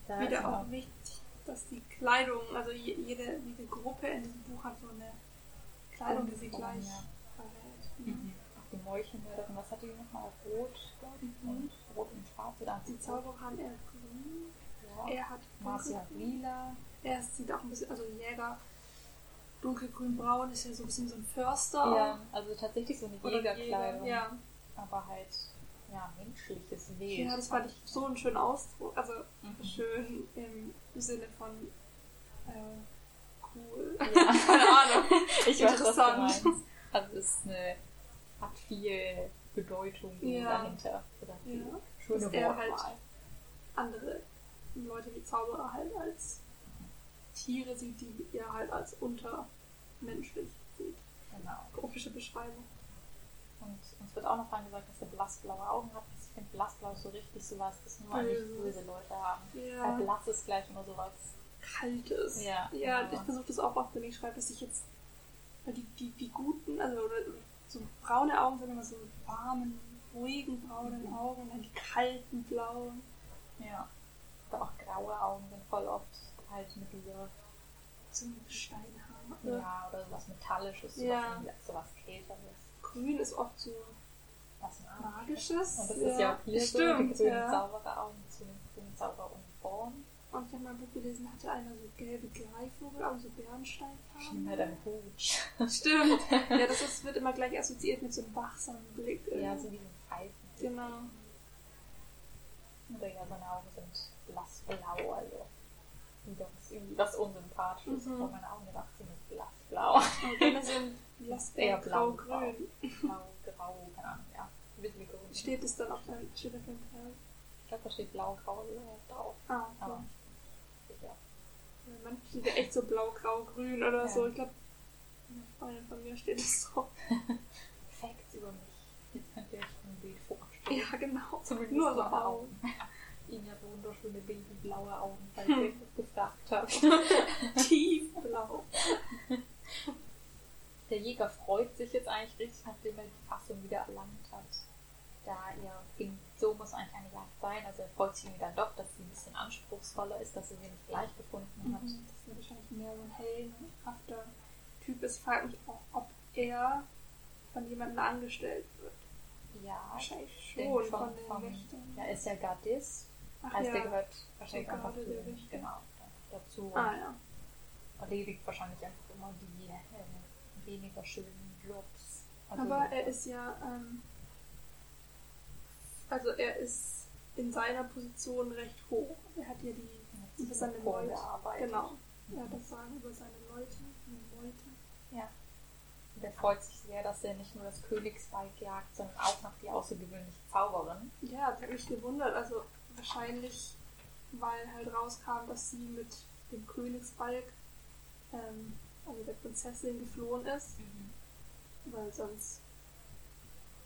Da Wieder er auch wichtig, dass die Kleidung, also je- jede, jede Gruppe in diesem Buch hat so eine Kleidung, die sie gleich verrät. Mhm. Auch die Meuchelmörderin, was hatte die nochmal? Rot, glaub ich, Mhm. und Rot und Schwarz oder Die Zauberer haben eher grün, Ja. er hat Marcia lila. Er sieht auch ein bisschen, also Jäger, dunkelgrün-braun ist ja so ein bisschen so ein Förster. Ja, also tatsächlich so eine Jägerkleidung. Jäger, Ja. Aber halt, ja, menschliches Wild. ja, das fand ich so einen schönen Ausdruck. Also Mhm. schön im Sinne von äh, cool. Ja. Keine Ahnung. Ich weiß, was du meinst. Also es ist eine, hat viel Bedeutung Ja. dahinter. Ja. schöne Dass er halt andere Leute wie Zauberer halt als Tiere sieht, die er halt als untermenschlich sieht. Genau. Komische Beschreibung. Und uns wird auch noch dran gesagt, dass er blassblaue Augen hat. Ich finde blassblau ist so richtig sowas, das nur eigentlich Böse. böse Leute haben. Ja. Weil blass ist gleich nur sowas. Kaltes. Ja, ja genau. ich versuche das auch oft, wenn ich schreibe, dass ich jetzt die, die, die guten, also oder, oder so braune Augen sind immer so warmen, ruhigen braunen Mhm. Augen und dann die kalten blauen. Ja. Oder auch graue Augen sind voll oft halt mit dieser, So ein Steinhammer. ja, oder sowas Metallisches, sowas, Ja. sowas Kälteres. Grün ist oft so Was magisches. Und das ist ja auch hier so, die stimmt, grünen ja. Zaubereraugen zu den grünen Zauberuniformen. Und habe mal ein Buch gelesen, hatte einer so gelbe Greifvogelaugen, so Bernsteinfarben. Schimmert halt ein Hut. Stimmt. Ja, das ist, wird immer gleich assoziiert mit so einem wachsamen Blick. Ja, so wie ein Pfeifen. Genau. Oder ja, seine Augen sind blassblau, also wieder was, irgendwie was Unsympathisches. Mhm. Aber meine Augen gedacht, sind blassblau. Und deine sind Eher blassblau, blau, grau-grün. Blau, grau, keine Ahnung, ja. Ein bisschen grün. Steht es dann auf deinem Kleid? Ich glaube, da steht blau, grau äh, drauf. Ah, Aber okay. Manchmal steht ja echt so blau, grau, grün oder Ja. so. Ich glaube, eine Freundin von mir steht es so. Facts über mich. Jetzt könnt ihr euch ein Bild vorstellen. Ja, genau. Zumindest Nur so Augen. Ihnen hat wunderschöne babyblaue Augen, falls ihr das gefragt habt. Tiefblau. Der Jäger freut sich jetzt eigentlich richtig, nachdem er die Fassung wieder erlangt hat. Da er findet, so muss eigentlich eine Jagd sein. Also er freut sich irgendwie dann doch, dass sie ein bisschen anspruchsvoller ist, dass er sie nicht gleich gefunden hat. Das ist ja wahrscheinlich mehr so ein heldenhafter Typ. Es fragt mich auch, ob er von jemandem angestellt wird. Ja, Wahrscheinlich schon schon von den Wächtern. ja, er ist ja Gardist. Ach heißt, ja. der gehört wahrscheinlich einfach zu genau, dazu. Ah ja. erledigt wahrscheinlich einfach immer die äh, weniger schönen Jobs. Also, Aber er ist ja, ähm, also er ist in seiner Position recht hoch. Er hat ja die über seine Leute. gearbeitet. Genau. Er hat das Sagen über seine Leute. seine Leute. Ja. Und er freut sich sehr, dass er nicht nur das Königsweib jagt, sondern auch noch die außergewöhnliche Zauberin. Ja, das hat mich gewundert. Also wahrscheinlich, weil halt rauskam, dass sie mit dem Königsbalg, ähm, also der Prinzessin, geflohen ist. Weil sonst.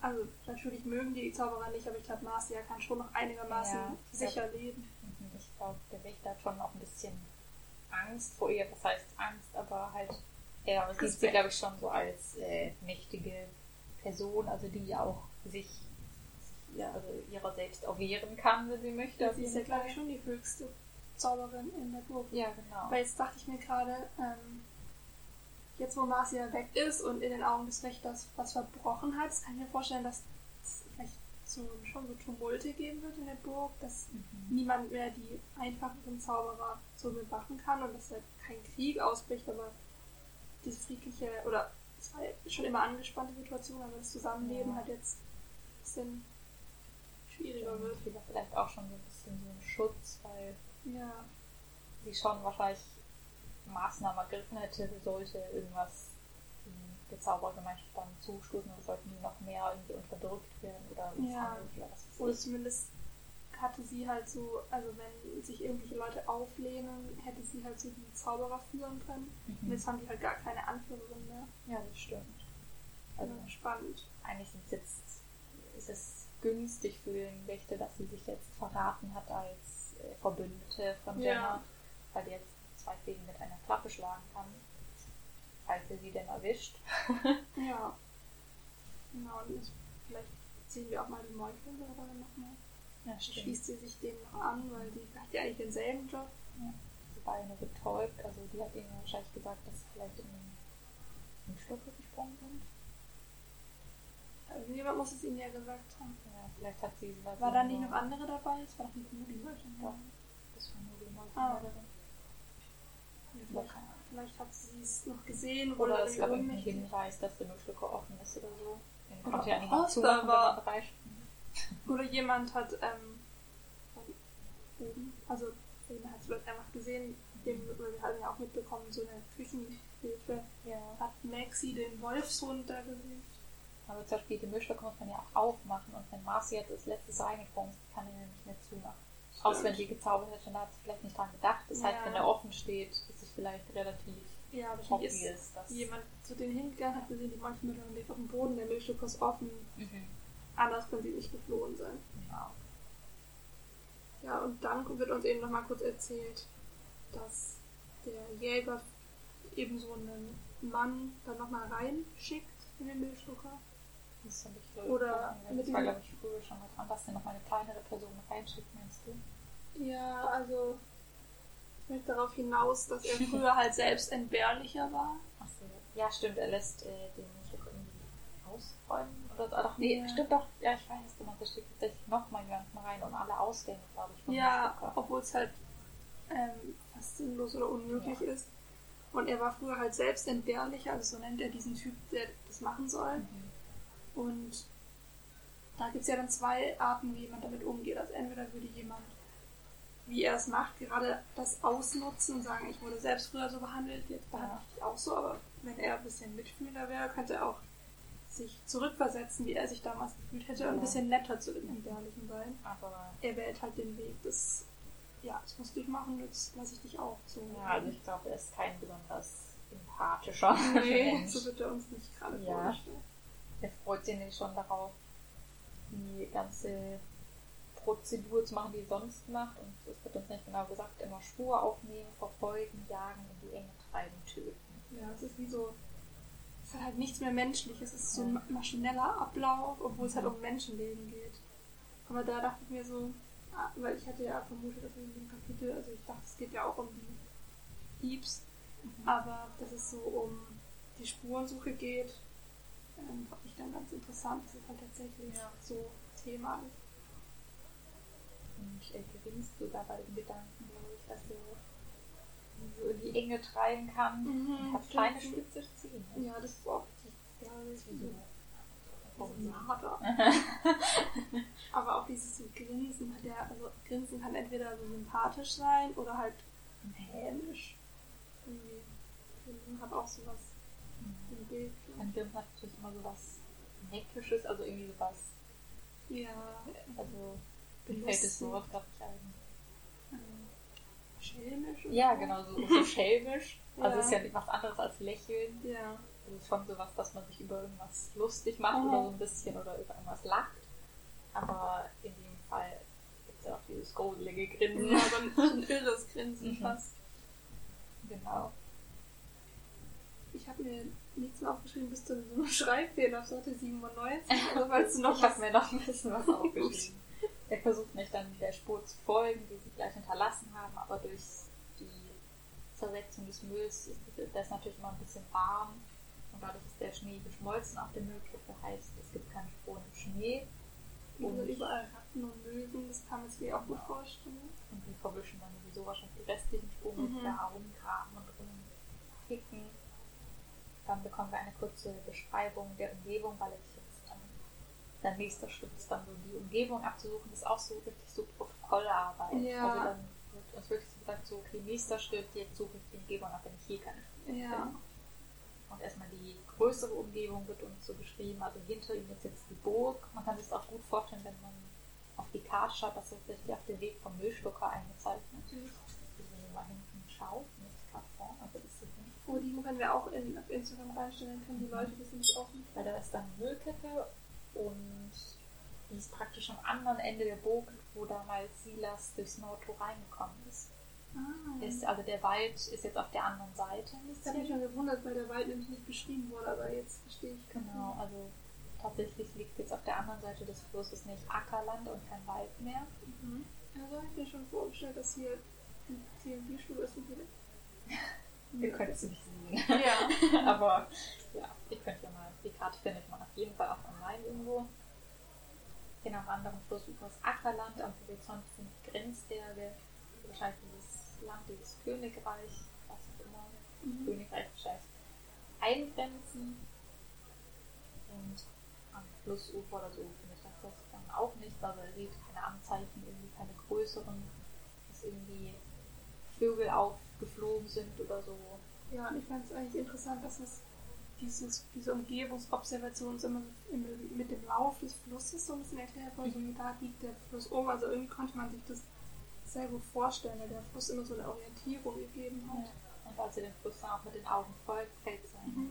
Also natürlich mögen die Zauberer nicht, aber ich glaube, Marcia kann schon noch einigermaßen Ja, sicher leben. Mhm. Ich glaube, der Wächter hat schon auch ein bisschen Angst vor ihr. Was heißt Angst, aber halt, er sieht sie, glaube ich, schon so als äh, mächtige Person, also die auch sich ja, also ihrer selbst auch wehren kann, wenn sie möchte. sie ist ja, glaube ich, schon die höchste Zauberin in der Burg. Ja, genau. Aber jetzt dachte ich mir gerade, ähm, jetzt wo Marcia weg ist und in den Augen des Wächters was verbrochen hat, kann ich mir vorstellen, dass es vielleicht so, schon so Tumulte geben wird in der Burg, dass Mhm. niemand mehr die einfacheren Zauberer so bewachen kann und dass halt kein Krieg ausbricht, aber das friedliche, oder es war schon immer angespannte Situation, aber das Zusammenleben Ja. halt jetzt ein bisschen schwieriger wird. Vielleicht auch schon so ein bisschen so ein Schutz, weil Ja, sie schon wahrscheinlich Maßnahmen ergriffen hätte, sollte irgendwas der Zauberergemeinschaft dann zustoßen oder sollten die noch mehr irgendwie unterdrückt werden oder Ja. oder was Oder zumindest hatte sie halt so, also wenn sich irgendwelche Leute auflehnen, hätte sie halt so die Zauberer führen können. Und Mhm. jetzt haben die halt gar keine Anführerin mehr. Ja, das stimmt. Also Also spannend. eigentlich sind jetzt, ist es günstig für den Wächter, dass sie sich jetzt verraten hat als äh, Verbündete von Ja. Jenna, weil die jetzt zwei Fliegen mit einer Klappe schlagen kann, falls er sie denn erwischt. Ja. Genau, und vielleicht sehen wir auch mal die Meuchelmörderin nochmal. Ja, Schließt sie sich dem noch an, weil die hat ja eigentlich denselben Job. Sie Beine betäubt. Also die hat ihnen wahrscheinlich gesagt, dass sie vielleicht in den Schlucke gesprungen sind. Also jemand muss es ihnen ja gesagt haben. Ja, vielleicht hat sie was. War da nicht noch andere dabei? Es war doch nicht nur die Leute. Doch. Das war nur die Ah. Vielleicht, hat sie es noch gesehen Oder oder es gab irgendwie irgendeinen. Hinweis, dass der Müllschlucker offen ist oder so. Den Oder konnte ja niemand war. Stunden. Oder jemand hat, ähm, oben, also Selina hat es vielleicht einfach gesehen, dem, weil wir haben ja auch mitbekommen, so eine Küchenhilfe, Ja. hat Maxi den Wolfshund da gesehen. Aber zum Beispiel die Müllschlucker muss man ja auch aufmachen und wenn Marcy jetzt als letztes reingesprungen ist, kann er ja nicht mehr zumachen. Außer wenn die gezaubert hat, dann hat sie vielleicht nicht dran gedacht. Das heißt, Ja. wenn er offen steht, ist vielleicht relativ Ja, aber hier ist obvious, dass... jemand zu denen hingegangen, hat gesehen, die Molchmüllerin liegt auf dem Boden, der Milchschlucker ist offen. Mhm. Anders können sie nicht geflohen sein. Genau. Ja, und dann wird uns eben nochmal kurz erzählt, dass der Jäger eben so einen Mann dann nochmal reinschickt in den Milchschlucker. Das fand ich, Oder ich, mit das war, glaube ich, früher schon mal dran, dass der noch mal eine kleinere Person reinschickt, meinst du? Ja, also ich möchte darauf hinaus, dass er früher halt selbst entbehrlicher war. Achso, ja, stimmt, er lässt äh, den Müllschlucker irgendwie ausräumen. Oder, oder doch, nee, Ja. stimmt doch, ja, ich weiß, du meinst, da steckt tatsächlich nochmal jemanden rein und alle Ausgänge, glaube ich, Ja, obwohl es halt ähm, fast sinnlos oder unmöglich ist. Und er war früher halt selbst entbehrlicher, also so nennt er diesen Typ, der das machen soll. Mhm. Und da gibt es ja dann zwei Arten, wie man damit umgeht. Also entweder würde jemand, wie er es macht, gerade das ausnutzen und sagen, ich wurde selbst früher so behandelt, jetzt behandle ich dich auch so, aber wenn er ein bisschen mitfühlender wäre, könnte er auch sich zurückversetzen, wie er sich damals gefühlt hätte, und ein bisschen netter zu dem Entbehrlichen sein. Aber Er wählt halt den Weg, das, ja, das musst du machen, jetzt lasse ich dich auch so. ja, also ich glaube, er ist kein besonders empathischer nee, Mensch. so wird er uns nicht gerade Ja. vorgestellt. Er freut sich nämlich schon darauf, die ganze Prozedur zu machen, die sonst macht. Und es wird uns nicht genau gesagt, immer Spur aufnehmen, verfolgen, jagen, in die Enge treiben, töten. Ja, es ist wie so. Es hat halt nichts mehr Menschliches. Es ist so ein maschineller Ablauf, obwohl es halt um Menschenleben geht. Aber da dachte ich mir so, ah, weil ich hatte ja vermutet, dass in dem Kapitel, also ich dachte, es geht ja auch um die Diebs, aber dass es so um die Spurensuche geht, ähm, fand ich dann ganz interessant, dass es halt tatsächlich Ja. so Thema ist. Und er gewinnst sogar bei den Gedanken, glaube ich, dass er so in die Enge treiben kann. Mhm, und hat stimmt. kleine spitze Zähne. Ja, das ist auch richtig gefährlich. So. Oh. Aber auch dieses Grinsen ja, also Grinsen kann entweder so sympathisch sein oder halt hämisch. Grinsen hat auch sowas im Bild. Ein Grinsen hat natürlich immer so was Neckisches, also irgendwie so was, Ja, also mir fällt das Wort gerade nicht ein. ähm, schelmisch. oder Ja, genau, so, so schelmisch. Also Ja. ist ja was anderes als lächeln. Ja, Das ist schon sowas, dass man sich über irgendwas lustig macht Mhm. oder so ein bisschen oder über irgendwas lacht. Aber in dem Fall gibt es ja auch dieses gruselige Grinsen. ja so ein, irres Grinsen Mhm. fast. Genau. Ich habe mir nichts mehr aufgeschrieben bis zu so einem Schreibfehler auf Seite 97. Also falls du noch ich habe mir noch ein bisschen was aufgeschrieben. Er versucht nicht dann der Spur zu folgen, die sie gleich hinterlassen haben, aber durch die Zersetzung des Mülls ist das natürlich immer ein bisschen warm und dadurch ist der Schnee geschmolzen auf der Müllkippe, heißt es gibt keine Spuren im Schnee Und Und- überall Ratten und Möwen, das kann man sich mir auch gut vorstellen. und wir verwischen dann sowieso wahrscheinlich die restlichen Spuren Mhm. mit da rumgraben und rumkicken. Dann bekommen wir eine kurze Beschreibung der Umgebung, weil ich der nächste Schritt ist dann so die Umgebung abzusuchen, das ist auch so richtig so Protokollarbeit. Ja. Also dann wird uns wirklich so gesagt, so okay, nächster Schritt, jetzt suche ich die Umgebung ab, wenn ich hier keine Spuren Ja. finde. Und erstmal die größere Umgebung wird uns so beschrieben, also hinter ihm ist jetzt die Burg. Man kann sich das auch gut vorstellen, wenn man auf die Karte schaut, dass tatsächlich auf den Weg vom Müllschlucker eingezeichnet ist. Wenn ihr mal hinten schaut, nicht gerade vorne, aber das ist. Oh, die können wir auch in, auf Instagram reinstellen, dann können die Leute das nämlich auch nicht. Weil da ist dann Müllkippe und die ist praktisch am anderen Ende der Burg, wo damals Silas durchs Nordtor reingekommen ist. Ah, ist. Also der Wald ist jetzt auf der anderen Seite das hat mich schon gewundert, weil der Wald nämlich nicht beschrieben wurde, aber jetzt verstehe ich. Genau, also tatsächlich liegt jetzt auf der anderen Seite des Flusses nicht Ackerland und kein Wald mehr. Mhm. Also habe ich mir schon vorgestellt, dass hier Die DMV-Schule ist nicht wieder. Ihr könnt es nicht sehen. Ja. Aber ja, ihr könnt ja mal, die Karte findet man auf jeden Fall auch online irgendwo. Genau, am anderen Fluss übers Ackerland, am Horizont sind Grenzberge, wahrscheinlich dieses Land, dieses Königreich, was auch immer, Mhm. Königreich wahrscheinlich eingrenzen. Und am Flussufer oder so finde ich das dann auch nichts, also er sieht keine Anzeichen, irgendwie keine größeren, dass irgendwie Vögel aufgeflogen sind oder so. Ja, und ich fand es eigentlich interessant, dass es dieses, diese Umgebungsobservation uns immer im, mit dem Lauf des Flusses so ein bisschen erklärt wurde. So, da liegt der Fluss um. Also irgendwie konnte man sich das sehr gut vorstellen, weil der Fluss immer so eine Orientierung gegeben hat. Und als er den Fluss dann auch mit den Augen folgt, fällt sein Mhm.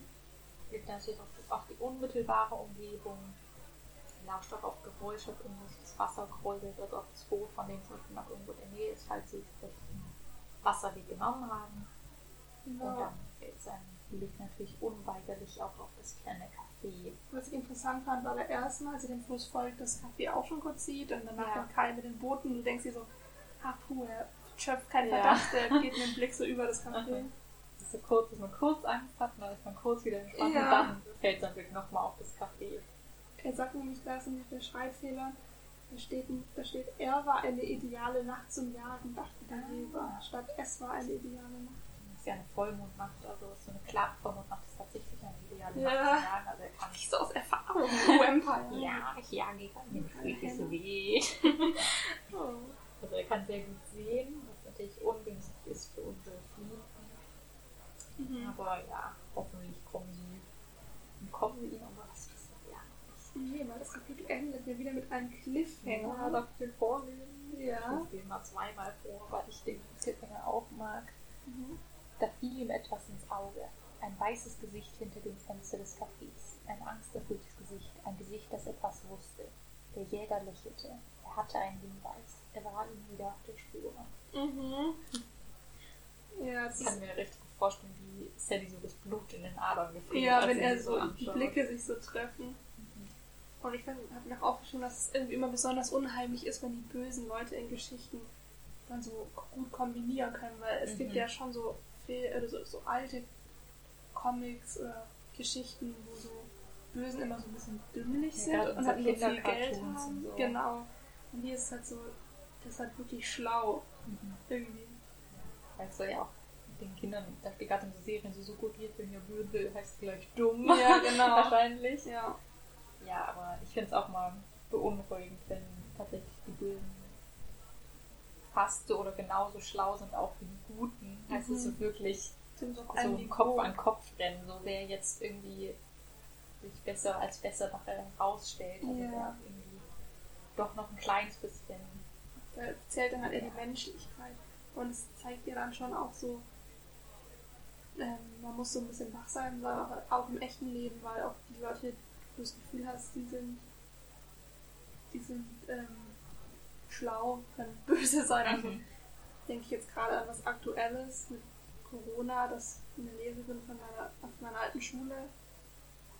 Gibt natürlich auch, auch die unmittelbare Umgebung. Lauscht auch auf Geräusche, ob irgendwo das Wasser kräuselt oder ob das Boot von denen zum Beispiel noch irgendwo in der Nähe ist, falls sie vielleicht einen Wasserweg genommen haben. Und Genau. dann fällt sein natürlich unweigerlich auch auf das kleine Café. Was ich interessant fand, war der erste Mal, als er dem Fluss folgt, das Café auch schon kurz sieht und danach Ja. noch Kai mit den Booten. Du denkst dir so, ah puh, er schöpft keinen Ja. Verdacht, der geht mit dem Blick so über das Café. Es ist so kurz, dass man kurz Angst hat, und dann ist man kurz wieder entspannt Ja. und dann fällt sein Blick nochmal auf das Café. Er sagt nämlich, da ist nämlich der Schreibfehler, da steht, da steht, er war eine ideale Nacht zum Jagen, dachte der Leber, statt es war eine ideale Nacht. Das ist ja eine Vollmondnacht, also so eine klare Vollmondnacht ist tatsächlich eine ideale Ja. Nacht. Also er kann Ich so aus Erfahrung, Empire. Ja, ich jage gerade nicht wirklich so weh. Also er kann sehr gut sehen, was natürlich ungünstig ist für unsere Fluten. Mhm. Aber ja, hoffentlich kommen sie kommen sie ihn aber was wissen wir ja nicht. Nee, weil das Kapitel endet ja wieder mit einem Cliffhanger. Ja, darf ich den vorlesen? Ja. Ich lese mal zweimal vor, weil ich den Cliffhanger auch mag. Mhm. Da fiel ihm etwas ins Auge. Ein weißes Gesicht hinter dem Fenster des Cafés. Ein angsterfülltes Gesicht. Ein Gesicht, das etwas wusste. Der Jäger lächelte. Er hatte einen Hinweis. Er war ihm wieder auf der Spur. Mhm. Ja, das Ich kann mir richtig gut vorstellen, wie Sally so das Blut in den Adern gefriert ja wenn er so die anschaut. Blicke sich so treffen. Und ich habe mir auch aufgeschrieben, dass es irgendwie immer besonders unheimlich ist, wenn die bösen Leute in Geschichten dann so gut kombinieren können, weil es Mhm. gibt ja schon so, viel, oder so, so alte Comics oder Geschichten, wo so Bösen immer so ein bisschen dümmlich sind und so halt nur viel Geld haben. so. Genau. Und hier ist es halt so, das ist halt wirklich schlau Mhm. irgendwie. Weil es soll ja auch mit den Kindern, da steht gerade in so Serien so suggeriert, wenn ihr böse heißt gleich dumm. Ja, genau. Wahrscheinlich. Ja. Ja, aber ich finde es auch mal beunruhigend, wenn tatsächlich die Bösen so oder genauso schlau sind auch wie die Guten. Heißt es so wirklich Sind so, so ein Kopf an Kopf rennen, so wer jetzt irgendwie sich besser als besser nachher herausstellt. Also Ja. wer irgendwie doch noch ein kleines bisschen. Da zählt dann halt eher die Menschlichkeit. Und es zeigt dir dann schon auch so, ähm, man muss so ein bisschen wach sein, aber auch im echten Leben, weil auch die Leute, wo du das Gefühl hast, die sind, die sind ähm, schlau, können böse sein. Also Mhm. denke ich jetzt gerade an was Aktuelles mit Corona, dass eine Lehrerin von meiner, auf meiner alten Schule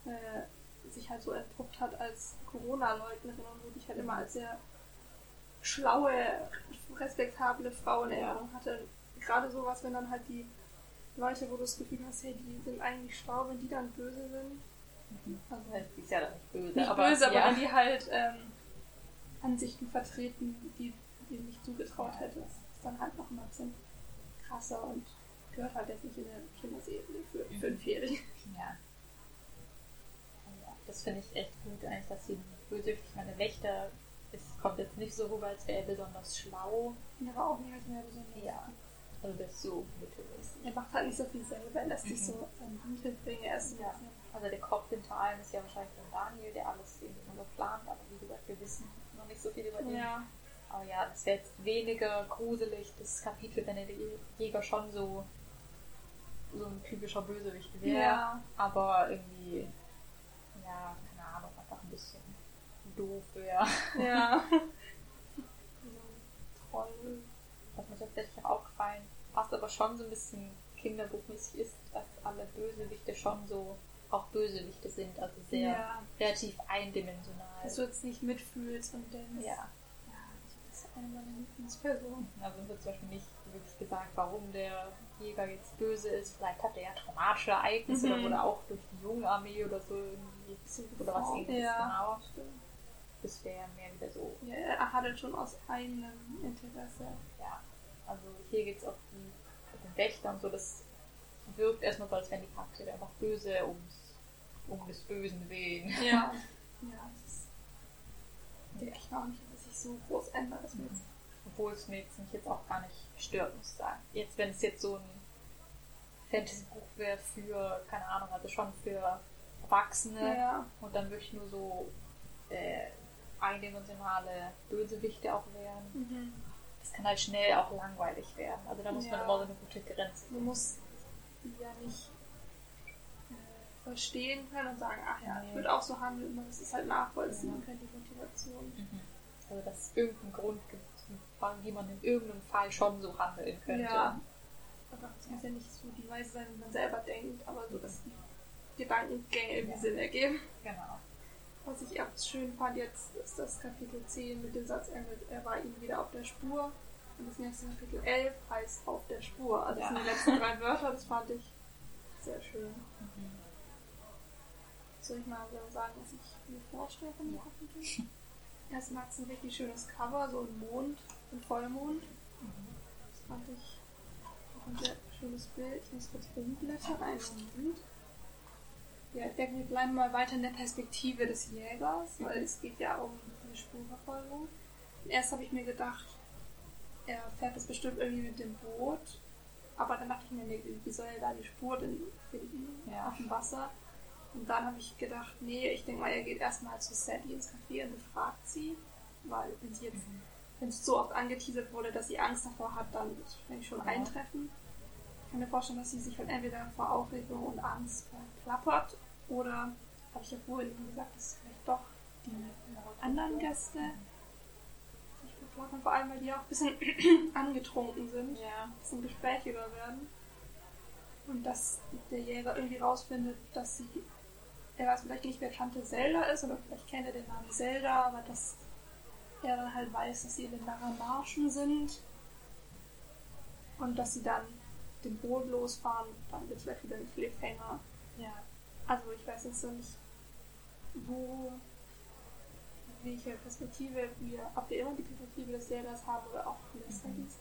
äh, sich halt so entpuppt hat als Corona-Leugnerin und wo ich halt immer als sehr schlaue, respektable Frau in Erinnerung hatte. Gerade sowas, wenn dann halt die Leute, wo du das Gefühl hast, hey, die sind eigentlich schlau, wenn die dann böse sind. Also Also, sie ist ja dann nicht böse, nicht aber, böse, aber ja. wenn die halt ähm, Ansichten vertreten, die die nicht zugetraut hätte. Das ist dann halt noch ein bisschen krasser und gehört halt jetzt nicht in eine Kinderserie für Mhm. Fünfjährige. Ja. ja. Das finde ich echt gut, eigentlich, dass sie böse, ich meine, Wächter, es kommt jetzt nicht so rüber, als wäre er besonders schlau. Ja, aber auch nicht als mehr besonders. Ja. Also das ist so mittelmäßig. Er macht halt nicht so viel selber, er lässt sich so. Er ist so ein Ja. Also der Kopf hinter allem ist ja wahrscheinlich dann Daniel, der alles irgendwie so plant, aber wie gesagt, wir wissen noch nicht so viel über ihn. Ja, Aber ja, das wäre jetzt weniger gruselig, das Kapitel, wenn der Jäger schon so, so ein typischer Bösewicht wäre. ja. Aber irgendwie, ja, keine Ahnung, einfach ein bisschen doof wäre. Ja. so ein Troll. Was mir tatsächlich auch aufgefallen, was aber schon so ein bisschen kinderbuchmäßig ist, dass alle Bösewichte schon so auch Bösewichte sind, also sehr Ja. relativ eindimensional. Dass du jetzt nicht mitfühlst und denkst. ja. ja, ist eine meiner Lieblingspersonen. Also wird zum Beispiel nicht wirklich gesagt, warum der Jäger jetzt böse ist. Vielleicht hat er ja traumatische Ereignisse Mhm. oder wurde auch durch die Jungarmee oder so irgendwie oder was ähnliches. Ja. Genau. Stimmt. Das wäre mehr wieder so, Ja, er hat halt schon aus eigenem Interesse. ja. Also hier geht es auf die, den Wächter und so. Das wirkt erstmal so, als wären die Charaktere einfach böse ums, um des Bösen willen. Ja. ja, das ist, denke ich auch nicht, dass sich so groß ändert. Jetzt, Obwohl es mir jetzt mich jetzt auch gar nicht stört, muss ich sagen. Jetzt, wenn es jetzt so ein Fantasy-Buch wäre für, keine Ahnung, also schon für Erwachsene ja. und dann wirklich nur so äh, eindimensionale Bösewichte auch wären. Mhm. Das kann halt schnell auch langweilig werden. Also da muss man Ja. immer so eine gute Grenze musst die ja nicht äh, verstehen können und sagen, ach ja, ich Nee. würde auch so handeln, man muss es halt nachvollziehen Ja. können, die Motivation. Mhm. Also dass es irgendeinen Grund gibt, wie man in irgendeinem Fall schon so handeln könnte. Ja. Aber es muss ja nicht so die Weise sein, wie man selber denkt, aber so, dass die Gedankengänge irgendwie. Sinn ergeben. Genau. Was ich auch schön fand jetzt, ist das Kapitel 10 mit dem Satz, er, er war ihm wieder auf der Spur. Und das nächste Kapitel 11 heißt auf der Spur. Also das Ja. sind die letzten drei Wörter, das fand ich sehr schön. Mhm. Soll ich mal so sagen, was ich mir vorstelle von dem Ja. Kapitel? Erstmal hat es ein richtig schönes Cover, so ein Mond, ein Vollmond. Mhm. Das fand ich auch ein sehr schönes Bild. Ich muss kurz umblättern, einen Moment. Ja, ich denke, wir bleiben mal weiter in der Perspektive des Jägers, weil es geht ja um eine Spurverfolgung. Erst habe ich mir gedacht, er fährt das bestimmt irgendwie mit dem Boot, aber dann dachte ich mir, nee, wie soll er da die Spur denn finden Ja. auf dem Wasser? Und dann habe ich gedacht, nee, ich denke mal, er geht erstmal zu Sally ins Café und befragt sie, weil wenn sie jetzt Mhm. wenn es so oft angeteasert wurde, dass sie Angst davor hat, dann wird es wahrscheinlich schon Ja. eintreffen. Ich kann mir vorstellen, dass sie sich halt entweder vor Aufregung und Angst verplappert oder, habe ich ja vorhin gesagt, dass vielleicht doch die anderen Gäste sich verplappern, vor allem weil die auch ein bisschen angetrunken sind, Ja. ein bisschen gesprächiger werden. Und dass der Jäger irgendwie rausfindet, dass sie, er weiß vielleicht nicht, wer Tante Zelda ist, oder vielleicht kennt er den Namen Zelda, aber dass er dann halt weiß, dass sie in den Naramaschen sind und dass sie dann den Boot losfahren, dann wird vielleicht wieder ein Cliffhanger. Ja. Also ich weiß jetzt so nicht, wo, welche Perspektive wir, ob wir immer die Perspektive des Zeldas haben oder auch des Mhm. Sallys.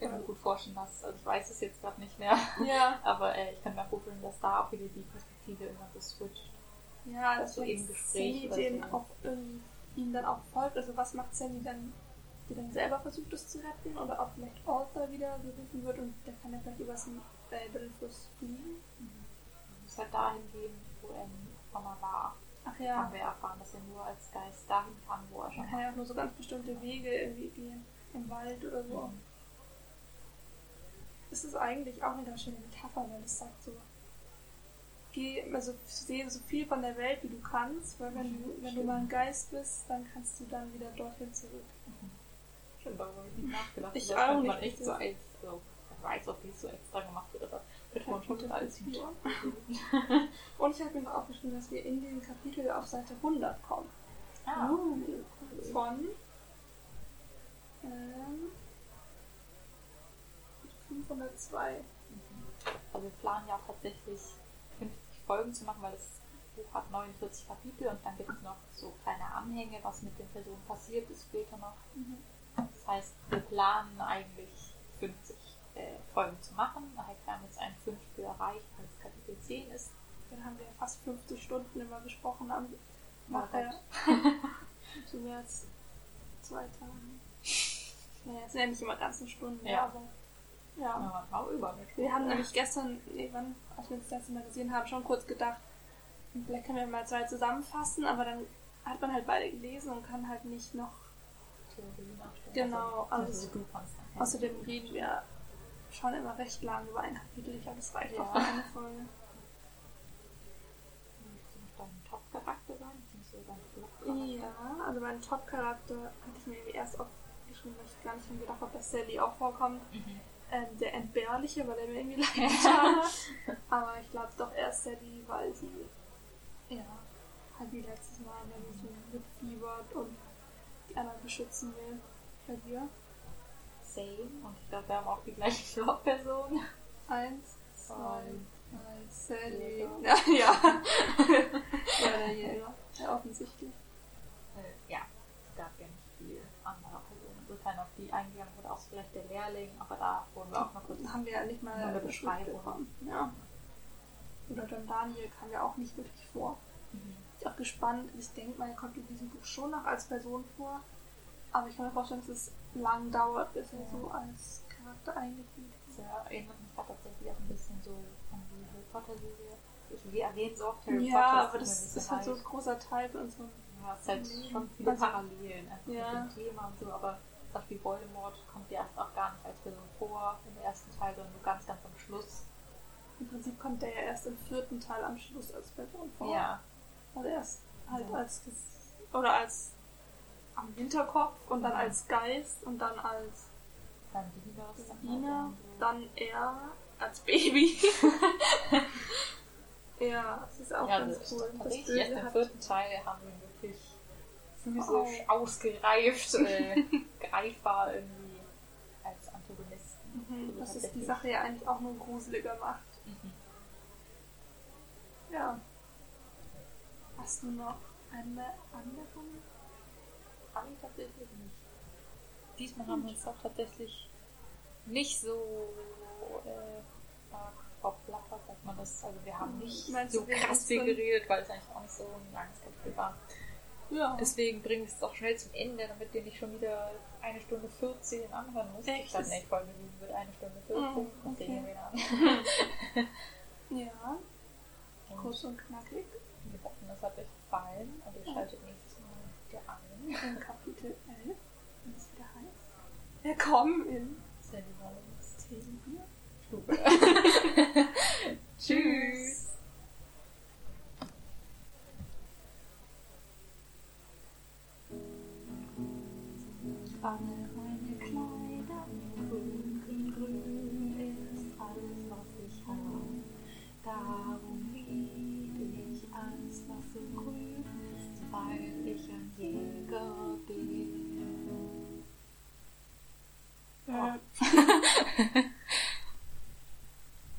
Ich kann mir gut vorstellen, dass, also ich weiß es jetzt gerade nicht mehr, Ja, aber äh, ich kann mir auch vorstellen, dass da auch wieder die Perspektive immer so switcht. ja, dass So vielleicht im Gespräch oder den so. auch irgendwie ihm dann auch folgt. Also was macht Sally dann, die dann selber versucht, es zu retten? Oder ob vielleicht Arthur wieder gerufen wird und der kann ja vielleicht äh, über den Fluss fliegen. Man muss halt dahin gehen, wo er mal war. Ach Ja. Haben wir erfahren, dass er nur als Geist dahin kann, wo er schon man kann war. ja auch nur so ganz bestimmte Wege irgendwie gehen. Im Wald oder so. Mhm. Das ist eigentlich auch eine ganz schöne Metapher, weil es sagt so, geh, also sehe so viel von der Welt, wie du kannst, weil wenn du, wenn du mal ein Geist bist, dann kannst du dann wieder dorthin zurück. Stimmt, darüber habe ich nicht nachgedacht. Ich auch nicht, man echt so als, so, ich weiß auch, wie es so extra gemacht wird, aber Und ich habe mir noch aufgeschrieben, dass wir in dem Kapitel auf Seite 100 kommen. Ah, Von ähm, 502. Also wir planen ja auch tatsächlich 50 Folgen zu machen, weil das Buch hat 49 Kapitel und dann gibt es noch so kleine Anhänge, was mit den Personen passiert ist später noch. Mhm. Das heißt, wir planen eigentlich 50 äh, Folgen zu machen. Wir haben jetzt ein Fünftel erreicht, weil es Kapitel 10 ist. Dann haben wir fast 50 Stunden immer gesprochen am nachher. Zu mehr als zwei Tagen. Naja, es sind ja nicht immer ganzen Stunden, Ja. aber ja. Ja, auch über. Wir haben nämlich gestern, nee, wann, als wir uns das letzte Mal gesehen haben, schon kurz gedacht, vielleicht können wir mal zwei zusammenfassen, aber dann hat man halt beide gelesen und kann halt nicht noch. Theorie nachstellen. Genau, also, also- du kannst Außerdem reden wir schon immer recht lang über ein Kapitel. Ich glaube, das reicht Ja. auch für eine Folge. Top-Charakter sein, beziehungsweise? Ja, also mein Top-Charakter hatte ich mir irgendwie erst aufgeschrieben, weil ich gar nicht gedacht habe, dass Sally auch vorkommt. Mhm. Ähm, der Entbehrliche, weil der mir irgendwie leid getan hat. Aber ich glaube doch erst Sally, weil sie ja halt wie letztes Mal, wenn sie so mitfiebert und die anderen beschützen will. Bei dir? Same. Und ich glaube, wir haben auch die gleiche Flop-Person. Eins, zwei, drei, Sally. Ja, ja. ja, der Jäger. Ja, offensichtlich. Äh, ja, es gab ja nicht viel andere Personen. Insofern auf die eingegangen wurde auch vielleicht der Lehrling, aber da wurden wir auch noch kurz haben wir ja nicht mal eine Beschreibung Beschreibung. bekommen. Ja. Oder John Daniel kam ja auch nicht wirklich vor. Mhm. Ich bin auch gespannt. Ich denke mal, er kommt in diesem Buch schon noch als Person vor. Aber ich kann mir vorstellen, dass es lang dauert, bis er so als Charakter eingeführt Das erinnert mich gerade tatsächlich auch ein bisschen so an die Harry Potter-Serie. Wir erwähnen so oft Harry Ja, Potter. aber tut mir das ist halt so ein großer Teil von unserem. Ja, es ist halt schon viele Also- Parallelen einfach Ja. mit dem Thema und so, aber zum Beispiel Voldemort kommt ja erst auch gar nicht als Person vor im ersten Teil, sondern nur ganz, ganz am Schluss. Im Prinzip kommt der ja erst im vierten Teil am Schluss als Person vor. Ja, Also erst halt Ja. als das. Oder als am Hinterkopf und dann als Geist und dann als ist dann er als Baby. ja, das ist auch ja, ganz das cool. ist Das tatsächlich erst Böse im vierten Teil haben wir wirklich physisch Wow. ausgereift, äh, greifbar irgendwie als Antagonisten. Mhm, was es die Tatsächlich. Sache ja eigentlich auch nur gruseliger macht. Mhm. Ja. Hast du noch eine andere? Fand ich tatsächlich nicht. Diesmal haben wir uns auch tatsächlich nicht so äh, sagt man das. Also wir haben nicht Meinst so krass viel geredet, weil es eigentlich auch nicht so ein langes Kapitel war. Ja. Deswegen bringen wir es auch schnell zum Ende, damit ihr nicht schon wieder eine Stunde 14 anhören müsst. Echt? Statt eine Folge 7 wird eine Stunde 14. Mm, okay. an. ja, Und kurz und knackig. wir hoffen, es hat euch gefallen und ihr Ja. schaltet nächstes Mal wieder ein. In Kapitel 11, wenn es wieder heißt. Willkommen in Sally Rollins Themenbier. Tschüss. Alle 哈哈哈哈哈